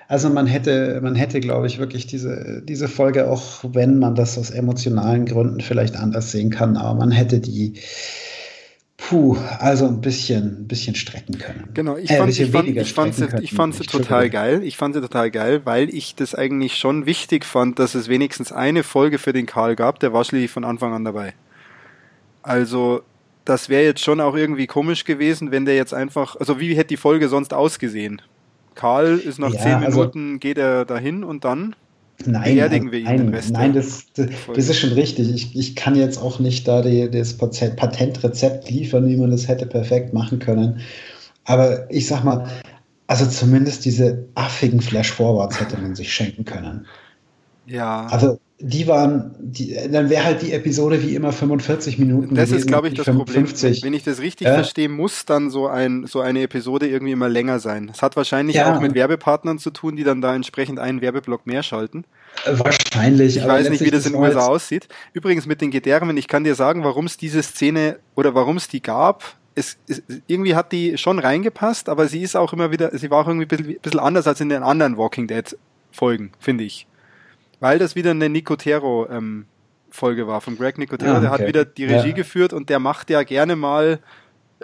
also man hätte, man hätte, glaube ich, wirklich diese, diese Folge, auch wenn man das aus emotionalen Gründen vielleicht anders sehen kann, aber man hätte die Puh, also ein bisschen, ein bisschen strecken können. Genau, ich äh, fand, ich fand, ich fand sie, ich fand sie total geil. Ich fand sie total geil, weil ich das eigentlich schon wichtig fand, dass es wenigstens eine Folge für den Karl gab. Der war schließlich von Anfang an dabei. Also, das wäre jetzt schon auch irgendwie komisch gewesen, wenn der jetzt einfach, also wie hätte die Folge sonst ausgesehen? Karl ist nach ja, zehn also Minuten, also, geht er dahin und dann nein, beerdigen wir ihn nein, den Rest. Nein, das, das, das, ist schon richtig. Ich, ich kann jetzt auch nicht da die, das Patentrezept liefern, wie man das hätte perfekt machen können. Aber ich sag mal, also zumindest diese affigen Flash-Forwards hätte man sich schenken können. Ja. Also die waren, die, dann wäre halt die Episode wie immer 45 Minuten. Das gewesen, ist, glaube ich, das 55. Problem. Wenn ich das richtig ja. verstehe, muss dann so, ein, so eine Episode irgendwie immer länger sein. Das hat wahrscheinlich ja. auch mit Werbepartnern zu tun, die dann da entsprechend einen Werbeblock mehr schalten. Wahrscheinlich. Ich weiß nicht, wie das in den USA aussieht. Übrigens mit den Gedärmen, ich kann dir sagen, warum es diese Szene oder warum es die gab. Es, es, irgendwie hat die schon reingepasst, aber sie ist auch immer wieder, sie war auch irgendwie ein bisschen, bisschen anders als in den anderen Walking Dead Folgen, finde ich. Weil das wieder eine Nicotero ähm, Folge war von Greg Nicotero. Ah, okay. Der hat wieder die Regie ja. geführt und der macht ja gerne mal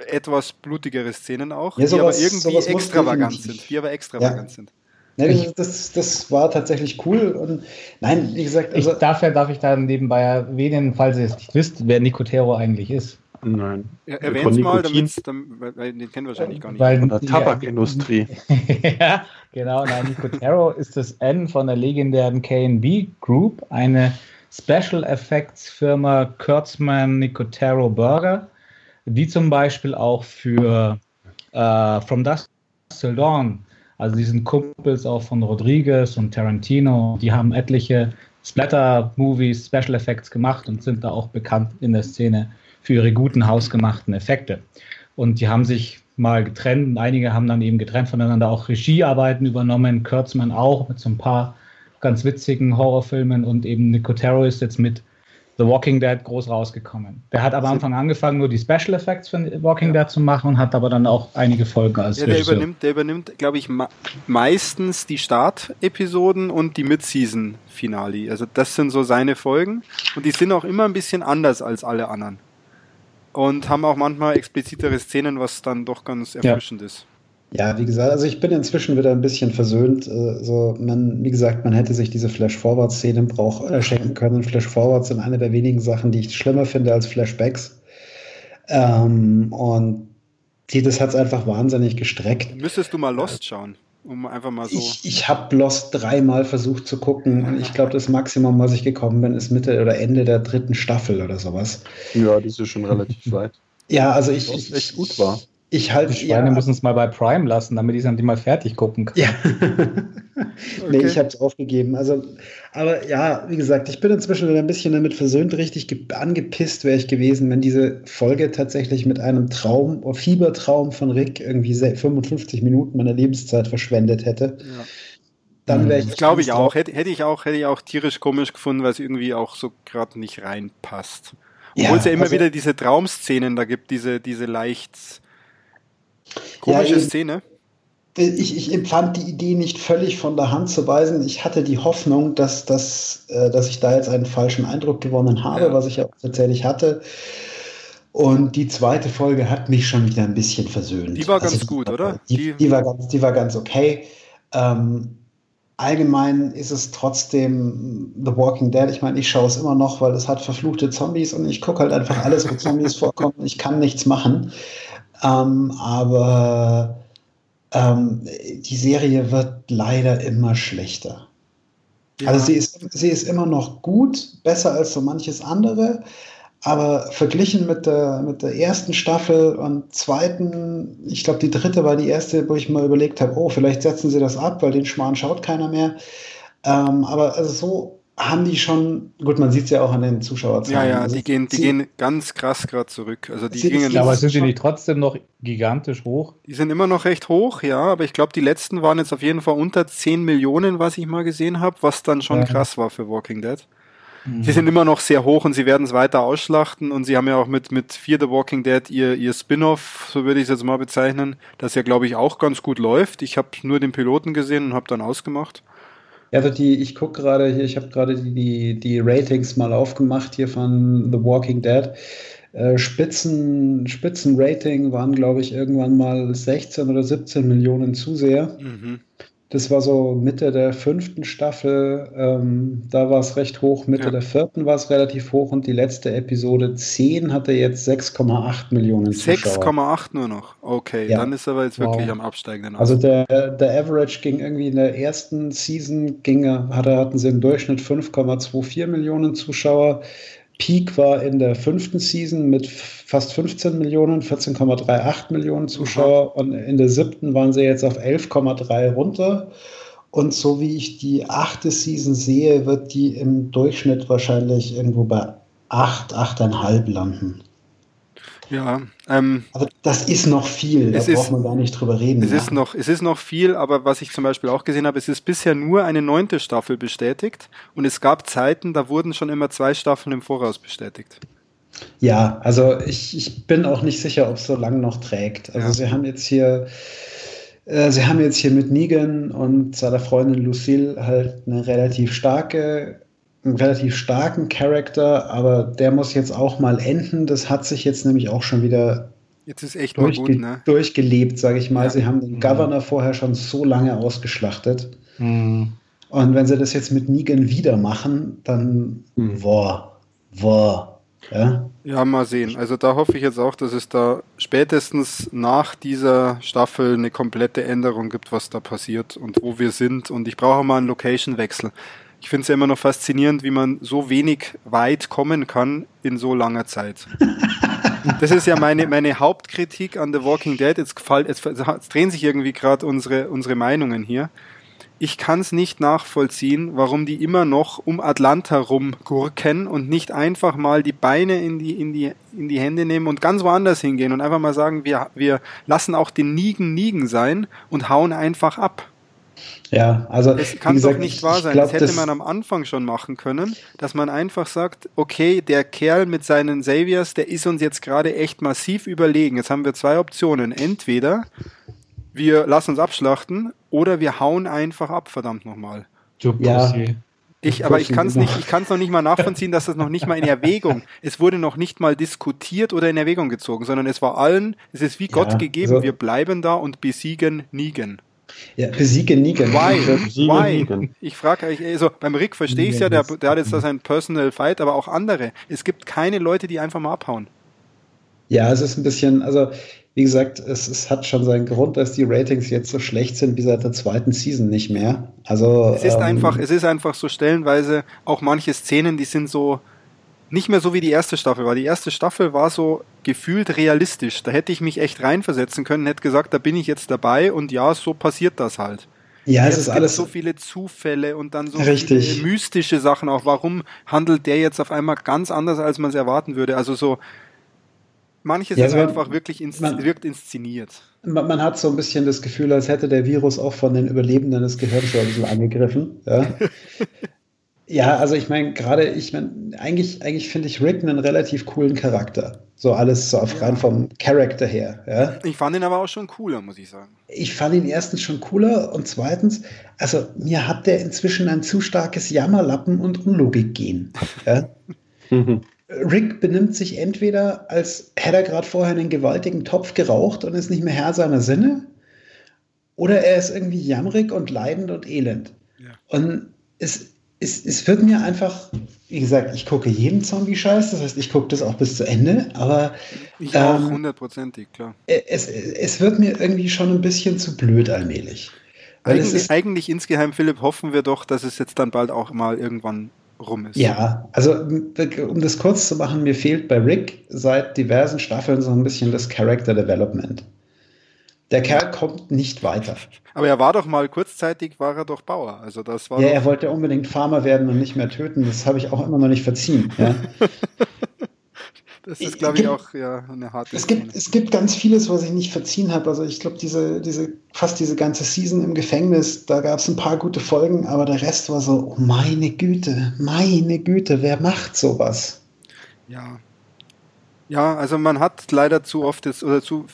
etwas blutigere Szenen auch, ja, sowas, die aber irgendwie extravagant sind. Die aber extravagant ja. sind. Ja, das, das war tatsächlich cool. Und nein, wie gesagt, also ich darf, darf ich da nebenbei erwähnen, falls ihr es nicht wisst, wer Nicotero eigentlich ist. Nein. Ja, Erwähnt mal, damit, weil den kennen wahrscheinlich gar nicht. Weil, von der Tabakindustrie. (laughs) ja, genau. Nein, Nicotero ist das N von der legendären KNB Group, eine Special Effects Firma Kurtzman Nicotero Burger, die zum Beispiel auch für uh, From Dust Till Dawn, also die sind Kumpels auch von Rodriguez und Tarantino, die haben etliche Splatter-Movies, Special Effects gemacht und sind da auch bekannt in der Szene für ihre guten hausgemachten Effekte. Und die haben sich mal getrennt und einige haben dann eben getrennt voneinander auch Regiearbeiten übernommen, Kurtzman auch mit so ein paar ganz witzigen Horrorfilmen und eben Nicotero ist jetzt mit The Walking Dead groß rausgekommen. Der hat aber am Anfang angefangen, nur die Special Effects von Walking ja. Dead zu machen und hat aber dann auch einige Folgen als ja, der übernimmt, der übernimmt, glaube ich, meistens die Start-Episoden und die Mid-Season-Finale. Also das sind so seine Folgen und die sind auch immer ein bisschen anders als alle anderen und haben auch manchmal explizitere Szenen, was dann doch ganz erfrischend ja. ist. Ja, wie gesagt, also ich bin inzwischen wieder ein bisschen versöhnt. Also man, wie gesagt, man hätte sich diese Flash-Forward-Szenen brauch äh, schenken können. Flash-Forwards sind eine der wenigen Sachen, die ich schlimmer finde als Flashbacks. Ähm, und die, das hat es einfach wahnsinnig gestreckt. Müsstest du mal Lost schauen? Um einfach mal so. Ich, ich habe Lost dreimal versucht zu gucken und ich glaube, das Maximum, was ich gekommen bin, ist Mitte oder Ende der dritten Staffel oder sowas. Ja, das ist schon relativ (laughs) weit. Ja, also ich. Was echt gut war. Ich halte Die Schweine ja, müssen es mal bei Prime lassen, damit ich es endlich mal fertig gucken kann. Ja. (laughs) nee, okay. ich habe es aufgegeben. Also, aber ja, wie gesagt, ich bin inzwischen wieder ein bisschen damit versöhnt. Richtig angepisst wäre ich gewesen, wenn diese Folge tatsächlich mit einem Traum, oh, Fiebertraum von Rick irgendwie 55 Minuten meiner Lebenszeit verschwendet hätte. Ja. Dann wäre ich. Das glaube ich auch. Hätte, hätte ich auch. Hätte ich auch tierisch komisch gefunden, weil es irgendwie auch so gerade nicht reinpasst. Obwohl ja, es ja immer also, wieder diese Traumszenen da gibt, diese, diese leicht Komische ja, Szene. Ich, ich, empfand die Idee nicht völlig von der Hand zu weisen. Ich hatte die Hoffnung, dass, dass, äh, dass ich da jetzt einen falschen Eindruck gewonnen habe, ja. was ich ja auch tatsächlich hatte. Und die zweite Folge hat mich schon wieder ein bisschen versöhnt. Die war also ganz die, gut, oder? Die, die, war ganz, die war ganz okay. Ähm, allgemein ist es trotzdem The Walking Dead. Ich meine, ich schaue es immer noch, weil es hat verfluchte Zombies und ich gucke halt einfach alles, wo Zombies (laughs) vorkommen. Ich kann nichts machen. Ähm, aber ähm, die Serie wird leider immer schlechter. Ja. Also sie ist, sie ist immer noch gut, besser als so manches andere, aber verglichen mit der, mit der ersten Staffel und zweiten, ich glaube, die dritte war die erste, wo ich mal überlegt habe, oh, vielleicht setzen sie das ab, weil den Schmarrn schaut keiner mehr. Ähm, aber also so haben die schon, gut, man sieht es ja auch an den Zuschauerzahlen. Ja, ja, also die, gehen, die gehen ganz krass gerade zurück. Also die gingen ja, aber sind die nicht trotzdem noch gigantisch hoch? Die sind immer noch recht hoch, ja, aber ich glaube, die letzten waren jetzt auf jeden Fall unter 10 Millionen, was ich mal gesehen habe, was dann schon ja. krass war für Walking Dead. Mhm. Sie sind immer noch sehr hoch und sie werden es weiter ausschlachten und sie haben ja auch mit, mit Fear the Walking Dead ihr, ihr Spin-off, so würde ich es jetzt mal bezeichnen, das ja, glaube ich, auch ganz gut läuft. Ich habe nur den Piloten gesehen und habe dann ausgemacht. Ja, also die, ich gucke gerade hier, ich habe gerade die, die, die Ratings mal aufgemacht hier von The Walking Dead. Äh, Spitzen, Spitzenrating waren, glaube ich, irgendwann mal 16 oder 17 Millionen Zuseher. Mhm. Das war so Mitte der fünften Staffel. Ähm, da war es recht hoch. Mitte ja. der vierten war es relativ hoch. Und die letzte Episode 10 hatte jetzt 6,8 Millionen Zuschauer. 6,8 nur noch? Okay, ja. dann ist aber jetzt wirklich wow. am absteigenden Also der, der Average ging irgendwie in der ersten Season, ging, hatte, hatten sie im Durchschnitt 5,24 Millionen Zuschauer. Peak war in der fünften Season mit fast 15 Millionen, 14,38 Millionen Zuschauer und in der siebten waren sie jetzt auf 11,3 runter. Und so wie ich die achte Season sehe, wird die im Durchschnitt wahrscheinlich irgendwo bei 8, 8,5 landen. Ja, ähm, also das ist noch viel, da braucht ist, man gar nicht drüber reden. Es, ja. ist noch, es ist noch viel, aber was ich zum Beispiel auch gesehen habe, es ist bisher nur eine neunte Staffel bestätigt und es gab Zeiten, da wurden schon immer zwei Staffeln im Voraus bestätigt. Ja, also ich, ich bin auch nicht sicher, ob es so lange noch trägt. Also ja. sie haben jetzt hier äh, Sie haben jetzt hier mit Negan und seiner Freundin Lucille halt eine relativ starke einen relativ starken Charakter, aber der muss jetzt auch mal enden. Das hat sich jetzt nämlich auch schon wieder jetzt ist echt durchge gut, ne? durchgelebt, sage ich mal. Ja. Sie haben den mhm. Governor vorher schon so lange ausgeschlachtet. Mhm. Und wenn sie das jetzt mit Negan wieder machen, dann mhm. boah, boah. Ja? ja, mal sehen. Also da hoffe ich jetzt auch, dass es da spätestens nach dieser Staffel eine komplette Änderung gibt, was da passiert und wo wir sind. Und ich brauche mal einen Location-Wechsel ich finde es ja immer noch faszinierend, wie man so wenig weit kommen kann in so langer Zeit. Das ist ja meine, meine Hauptkritik an The Walking Dead. Jetzt, gefällt, jetzt, jetzt drehen sich irgendwie gerade unsere, unsere Meinungen hier. Ich kann es nicht nachvollziehen, warum die immer noch um Atlanta rumgurken und nicht einfach mal die Beine in die, in die, in die Hände nehmen und ganz woanders hingehen und einfach mal sagen, wir, wir lassen auch den Nigen Nigen sein und hauen einfach ab. Ja, also. Es kann gesagt, doch nicht wahr sein. Glaub, das hätte das man am Anfang schon machen können, dass man einfach sagt, okay, der Kerl mit seinen Saviors, der ist uns jetzt gerade echt massiv überlegen. Jetzt haben wir zwei Optionen. Entweder wir lassen uns abschlachten oder wir hauen einfach ab, verdammt nochmal. Ja. Ich, aber ich kann es nicht, ich kann es noch nicht mal nachvollziehen, dass das noch nicht mal in Erwägung, (laughs) es wurde noch nicht mal diskutiert oder in Erwägung gezogen, sondern es war allen, es ist wie Gott ja, gegeben, also, wir bleiben da und besiegen Nigen. Ja, besiege Negan. Why? (laughs) Why? Ich frage euch, also beim Rick verstehe ich es ja, der, der hat jetzt da sein Personal Fight, aber auch andere. Es gibt keine Leute, die einfach mal abhauen. Ja, es ist ein bisschen, also wie gesagt, es, es hat schon seinen Grund, dass die Ratings jetzt so schlecht sind wie seit der zweiten Season nicht mehr. Also es ist ähm, einfach, es ist einfach so stellenweise auch manche Szenen, die sind so nicht mehr so wie die erste Staffel war. Die erste Staffel war so gefühlt realistisch. Da hätte ich mich echt reinversetzen können, hätte gesagt, da bin ich jetzt dabei und ja, so passiert das halt. Ja, es ist alles so viele Zufälle und dann so richtig. viele mystische Sachen auch. Warum handelt der jetzt auf einmal ganz anders, als man es erwarten würde? Also so manches ja, ist man, einfach wirklich ins, man, wirkt inszeniert. Man, man, hat so ein bisschen das Gefühl, als hätte der Virus auch von den Überlebenden des Gehirns so ein bisschen angegriffen. Ja? (laughs) Ja, also ich meine, gerade, ich meine, eigentlich, eigentlich finde ich Rick einen relativ coolen Charakter. So alles so auf rein vom Charakter her. Ja? Ich fand ihn aber auch schon cooler, muss ich sagen. Ich fand ihn erstens schon cooler und zweitens, also mir hat der inzwischen ein zu starkes Jammerlappen und Unlogik gehen. (laughs) Ja? Rick benimmt sich entweder, als hätte er gerade vorher einen gewaltigen Topf geraucht und ist nicht mehr Herr seiner Sinne, oder er ist irgendwie jammerig und leidend und elend. Ja. Und es, es, es wird mir einfach, wie gesagt, ich gucke jeden Zombie-Scheiß, das heißt, ich gucke das auch bis zu Ende, aber. Ich auch, ähm, hundertprozentig, ähm, klar. Es, es wird mir irgendwie schon ein bisschen zu blöd allmählich. Eigentlich, ist, eigentlich insgeheim, Philipp, hoffen wir doch, dass es jetzt dann bald auch mal irgendwann rum ist. Ja, also um das kurz zu machen, mir fehlt bei Rick seit diversen Staffeln so ein bisschen das Character Development. Der Kerl kommt nicht weiter. Aber er war doch mal kurzzeitig, war er doch Bauer. Also das war ja, er wollte unbedingt Farmer werden und nicht mehr töten. Das habe ich auch immer noch nicht verziehen. Ja. (laughs) das ist, glaube ich, auch ja, eine harte es gibt, es gibt ganz vieles, was ich nicht verziehen habe. Also ich glaube, diese, diese, fast diese ganze Season im Gefängnis, da gab es ein paar gute Folgen, aber der Rest war so, oh meine Güte, meine Güte, wer macht sowas? Ja. Ja, also man hat leider zu oft das, oder zu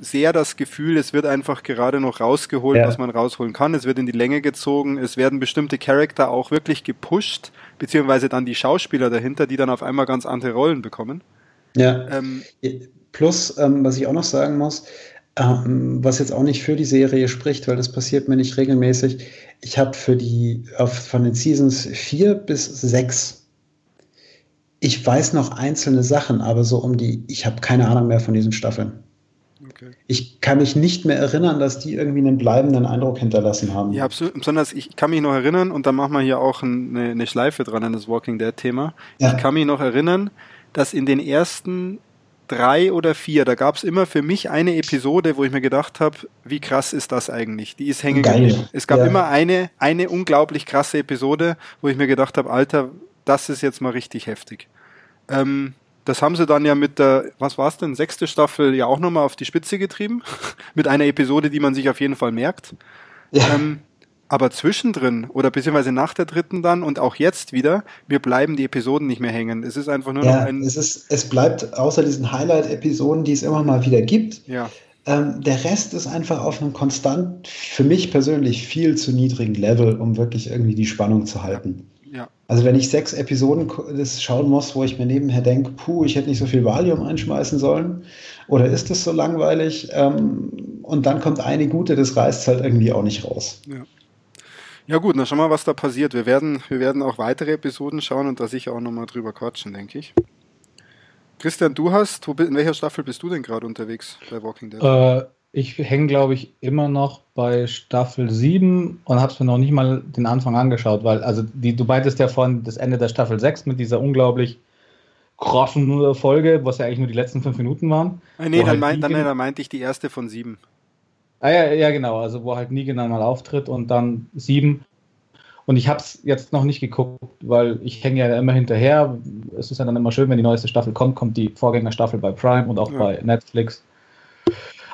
sehr das Gefühl, es wird einfach gerade noch rausgeholt, ja. was man rausholen kann. Es wird in die Länge gezogen. Es werden bestimmte Charakter auch wirklich gepusht, beziehungsweise dann die Schauspieler dahinter, die dann auf einmal ganz andere Rollen bekommen. Ja. Ähm, Plus, ähm, was ich auch noch sagen muss, ähm, was jetzt auch nicht für die Serie spricht, weil das passiert mir nicht regelmäßig. Ich habe für die, auf, von den Seasons 4 bis 6 ich weiß noch einzelne Sachen, aber so um die, ich habe keine Ahnung mehr von diesen Staffeln. Okay. Ich kann mich nicht mehr erinnern, dass die irgendwie einen bleibenden Eindruck hinterlassen haben. Ja, absolut. Besonders, ich kann mich noch erinnern, und da machen wir hier auch eine, eine Schleife dran an das Walking Dead-Thema. Ja. Ich kann mich noch erinnern, dass in den ersten drei oder vier, da gab es immer für mich eine Episode, wo ich mir gedacht habe, wie krass ist das eigentlich? Die ist hängen geblieben. Es gab ja. immer eine, eine unglaublich krasse Episode, wo ich mir gedacht habe, Alter, das ist jetzt mal richtig heftig. Ähm, das haben sie dann ja mit der, was war es denn, sechste Staffel ja auch nochmal auf die Spitze getrieben. (laughs) mit einer Episode, die man sich auf jeden Fall merkt. Ja. Ähm, aber zwischendrin oder beziehungsweise nach der dritten dann und auch jetzt wieder, mir bleiben die Episoden nicht mehr hängen. Es ist einfach nur ja, noch ein. Es, ist, es bleibt außer diesen Highlight-Episoden, die es immer mal wieder gibt. Ja. Ähm, der Rest ist einfach auf einem konstant, für mich persönlich viel zu niedrigen Level, um wirklich irgendwie die Spannung zu halten. Also wenn ich sechs Episoden das schauen muss, wo ich mir nebenher denke, puh, ich hätte nicht so viel Valium einschmeißen sollen, oder ist es so langweilig? Ähm, und dann kommt eine gute, das reißt halt irgendwie auch nicht raus. Ja. Ja gut, dann schauen wir mal, was da passiert. Wir werden, wir werden auch weitere Episoden schauen und da sicher auch nochmal drüber quatschen, denke ich. Christian, du hast, in welcher Staffel bist du denn gerade unterwegs bei Walking Dead? Äh, ich hänge, glaube ich, immer noch bei Staffel 7 und habe es mir noch nicht mal den Anfang angeschaut, weil, also die, du meintest ja von das Ende der Staffel 6 mit dieser unglaublich großen Folge, was ja eigentlich nur die letzten fünf Minuten waren. Ah, nee, dann, halt mein, dann, dann meinte ich die erste von sieben. Ah ja, ja, genau, also wo halt Negan mal auftritt und dann sieben. Und ich habe es jetzt noch nicht geguckt, weil ich hänge ja immer hinterher. Es ist ja dann immer schön, wenn die neueste Staffel kommt, kommt die Vorgängerstaffel bei Prime und auch ja. bei Netflix.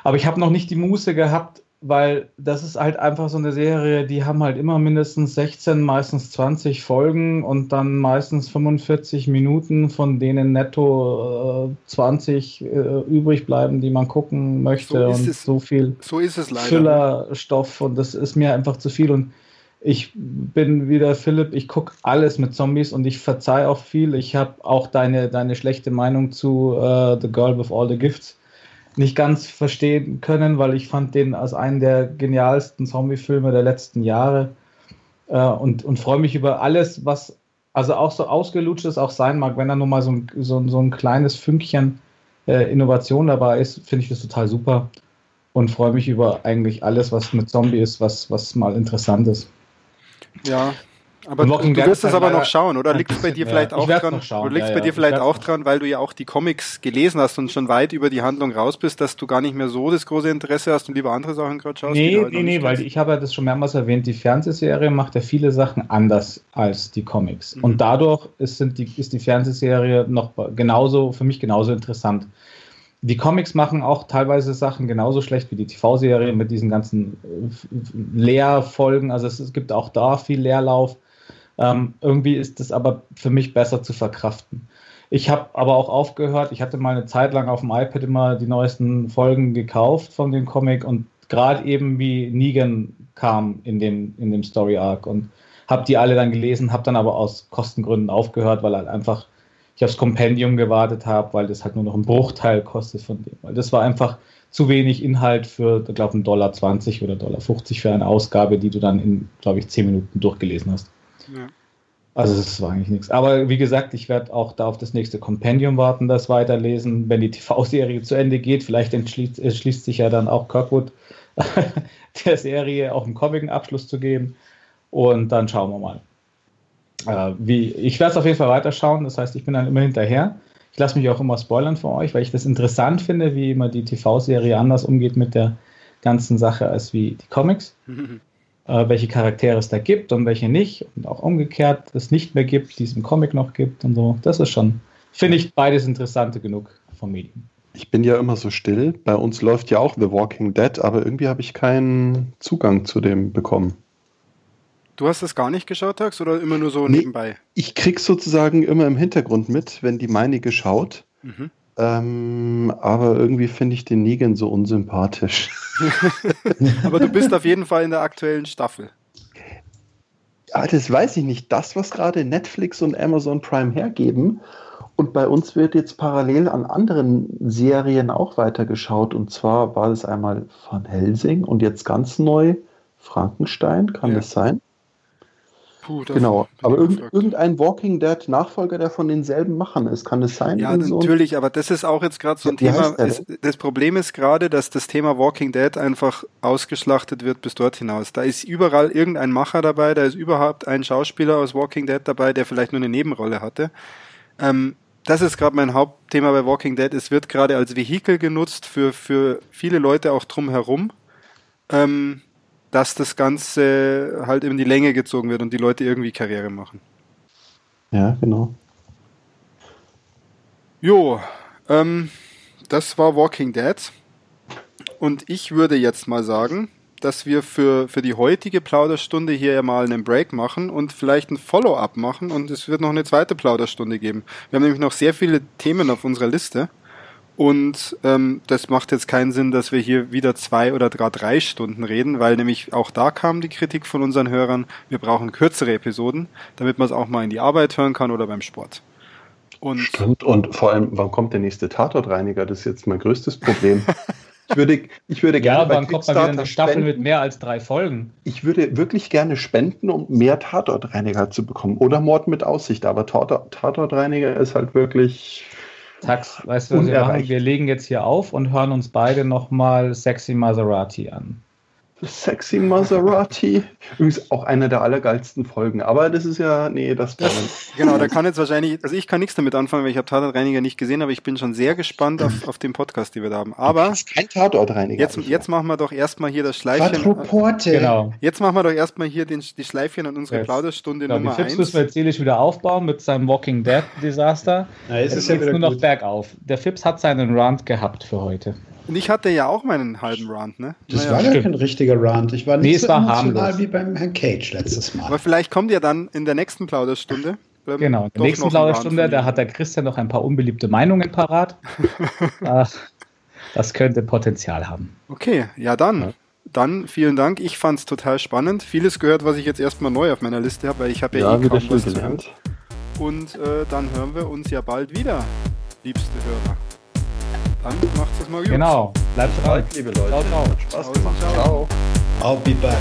Aber ich habe noch nicht die Muße gehabt, weil das ist halt einfach so eine Serie, die haben halt immer mindestens 16, meistens 20 Folgen und dann meistens 45 Minuten, von denen netto äh, 20 äh, übrig bleiben, die man gucken möchte so und es, so viel so ist es leider. Füllerstoff und das ist mir einfach zu viel und ich bin wieder Philipp, ich gucke alles mit Zombies und ich verzeihe auch viel. Ich habe auch deine, deine schlechte Meinung zu uh, The Girl with All the Gifts nicht ganz verstehen können, weil ich fand den als einen der genialsten Zombie-Filme der letzten Jahre. Äh, und, und freue mich über alles, was also auch so ausgelutscht es auch sein mag, wenn da nur mal so ein, so, so ein kleines Fünkchen äh, Innovation dabei ist, finde ich das total super. Und freue mich über eigentlich alles, was mit Zombie ist, was, was mal interessant ist. Ja, aber du, du wirst es aber noch schauen, oder? Liegt es bei (laughs) dir vielleicht auch dran? Oder liegt es bei dir vielleicht auch dran, weil du ja auch die Comics gelesen hast und schon weit über die Handlung raus bist, dass du gar nicht mehr so das große Interesse hast und lieber andere Sachen gerade schaust? Nee, nee, nee, weil ich habe ja das schon mehrmals erwähnt, die Fernsehserie macht ja viele Sachen anders als die Comics. Mhm. Und dadurch ist, die, ist die Fernsehserie noch genauso, für mich genauso interessant. Die Comics machen auch teilweise Sachen genauso schlecht wie die TV-Serie mit diesen ganzen äh, Leerfolgen. Also es, es gibt auch da viel Leerlauf Ähm, irgendwie ist es aber für mich besser zu verkraften. Ich habe aber auch aufgehört, ich hatte mal eine Zeit lang auf dem iPad immer die neuesten Folgen gekauft von dem Comic und gerade eben wie Negan kam in dem, in dem Story Arc und habe die alle dann gelesen, habe dann aber aus Kostengründen aufgehört, weil halt einfach ich aufs Kompendium gewartet habe, weil das halt nur noch einen Bruchteil kostet von dem. Weil das war einfach zu wenig Inhalt für, ich glaube, einen Dollar 20 oder Dollar 50 für eine Ausgabe, die du dann in, glaube ich, 10 Minuten durchgelesen hast. Ja. Also das war eigentlich nichts. Aber wie gesagt, ich werde auch da auf das nächste Kompendium warten, das weiterlesen, wenn die TV-Serie zu Ende geht. Vielleicht entschließt, entschließt sich ja dann auch Kirkwood (laughs) der Serie auch einen Comic-Abschluss zu geben. Und dann schauen wir mal. Äh, wie, ich werde es auf jeden Fall weiterschauen. Das heißt, ich bin dann immer hinterher. Ich lasse mich auch immer spoilern für euch, weil ich das interessant finde, wie immer die TV-Serie anders umgeht mit der ganzen Sache als wie die Comics. (laughs) äh, welche Charaktere es da gibt und welche nicht. Und auch umgekehrt es nicht mehr gibt, die es im Comic noch gibt und so. Das ist schon, finde ich, beides interessante genug vom Medium. Ich bin ja immer so still. Bei uns läuft ja auch The Walking Dead, aber irgendwie habe ich keinen Zugang zu dem bekommen. Du hast das gar nicht geschaut, Tax, oder immer nur so nee, nebenbei? Ich krieg sozusagen immer im Hintergrund mit, wenn die meinige schaut. Mhm. Ähm, aber irgendwie finde ich den Negan so unsympathisch. (laughs) aber du bist auf jeden Fall in der aktuellen Staffel. Ja, das weiß ich nicht. Das, was gerade Netflix und Amazon Prime hergeben. Und bei uns wird jetzt parallel an anderen Serien auch weitergeschaut. Und zwar war das einmal von Helsing und jetzt ganz neu Frankenstein. Kann ja. das sein? Puh, genau, aber irgend, irgendein Walking Dead Nachfolger, der von denselben Machern ist, kann es sein? Ja, natürlich, so? aber das ist auch jetzt gerade so ein Thema. Es, das Problem ist gerade, dass das Thema Walking Dead einfach ausgeschlachtet wird bis dort hinaus. Da ist überall irgendein Macher dabei, da ist überhaupt ein Schauspieler aus Walking Dead dabei, der vielleicht nur eine Nebenrolle hatte. Ähm, das ist gerade mein Hauptthema bei Walking Dead. Es wird gerade als Vehikel genutzt für, für viele Leute auch drumherum. Ähm, dass das Ganze halt in die Länge gezogen wird und die Leute irgendwie Karriere machen. Ja, genau. Jo, ähm, das war Walking Dead. Und ich würde jetzt mal sagen, dass wir für, für die heutige Plauderstunde hier ja mal einen Break machen und vielleicht ein Follow-up machen und es wird noch eine zweite Plauderstunde geben. Wir haben nämlich noch sehr viele Themen auf unserer Liste. Und ähm, das macht jetzt keinen Sinn, dass wir hier wieder zwei oder gar drei Stunden reden, weil nämlich auch da kam die Kritik von unseren Hörern, wir brauchen kürzere Episoden, damit man es auch mal in die Arbeit hören kann oder beim Sport. Und Stimmt, und vor allem, wann kommt der nächste Tatortreiniger? Das ist jetzt mein größtes Problem. Ich würde, ich würde gerne. Ja, wann kommt mal wieder eine Staffel spenden. mit mehr als drei Folgen? Ich würde wirklich gerne spenden, um mehr Tatortreiniger zu bekommen. Oder Mord mit Aussicht. Aber Tatortreiniger ist halt wirklich Tax, weißt du, was wir machen? Wir legen jetzt hier auf und hören uns beide nochmal Sexy Maserati an. Sexy Maserati. Übrigens auch eine der allergeilsten Folgen. Aber das ist ja, nee, das, das Genau, da kann jetzt wahrscheinlich, also ich kann nichts damit anfangen, weil ich habe Tatortreiniger nicht gesehen, aber ich bin schon sehr gespannt auf, auf den Podcast, den wir da haben. Aber kein Tatortreiniger. Jetzt, jetzt machen wir doch erstmal hier das Schleifchen. Quadruporte. Genau. Jetzt machen wir doch erstmal hier den, die Schleifchen an unsere yes. Plauderstunde genau, Nummer 1. Die müssen wir jetzt wieder aufbauen mit seinem Walking Dead Desaster. Na, jetzt ist, ist jetzt nur noch bergauf. Der Fips hat seinen Rant gehabt für heute. Und ich hatte ja auch meinen halben Rant, ne? Das naja, war ja kein richtiger Rant. Ich war nicht nee, so war emotional harmlos. wie beim Herrn Cage letztes Mal. Aber vielleicht kommt ihr dann in der nächsten Plauderstunde. Genau, in der nächsten Plauderstunde, da hat der Christian noch ein paar unbeliebte Meinungen parat. (laughs) Ach, das könnte Potenzial haben. Okay, ja dann. Ja. Dann vielen Dank. Ich fand es total spannend. Vieles gehört, was ich jetzt erstmal neu auf meiner Liste habe, weil ich habe ja, ja eh kaum was gelernt. Und äh, dann hören wir uns ja bald wieder, liebste Hörer. Dann macht's das mal gut. Genau. Bleibt dran. liebe Leute. Ciao, ciao. Hat Spaß gemacht. Ciao. I'll be back.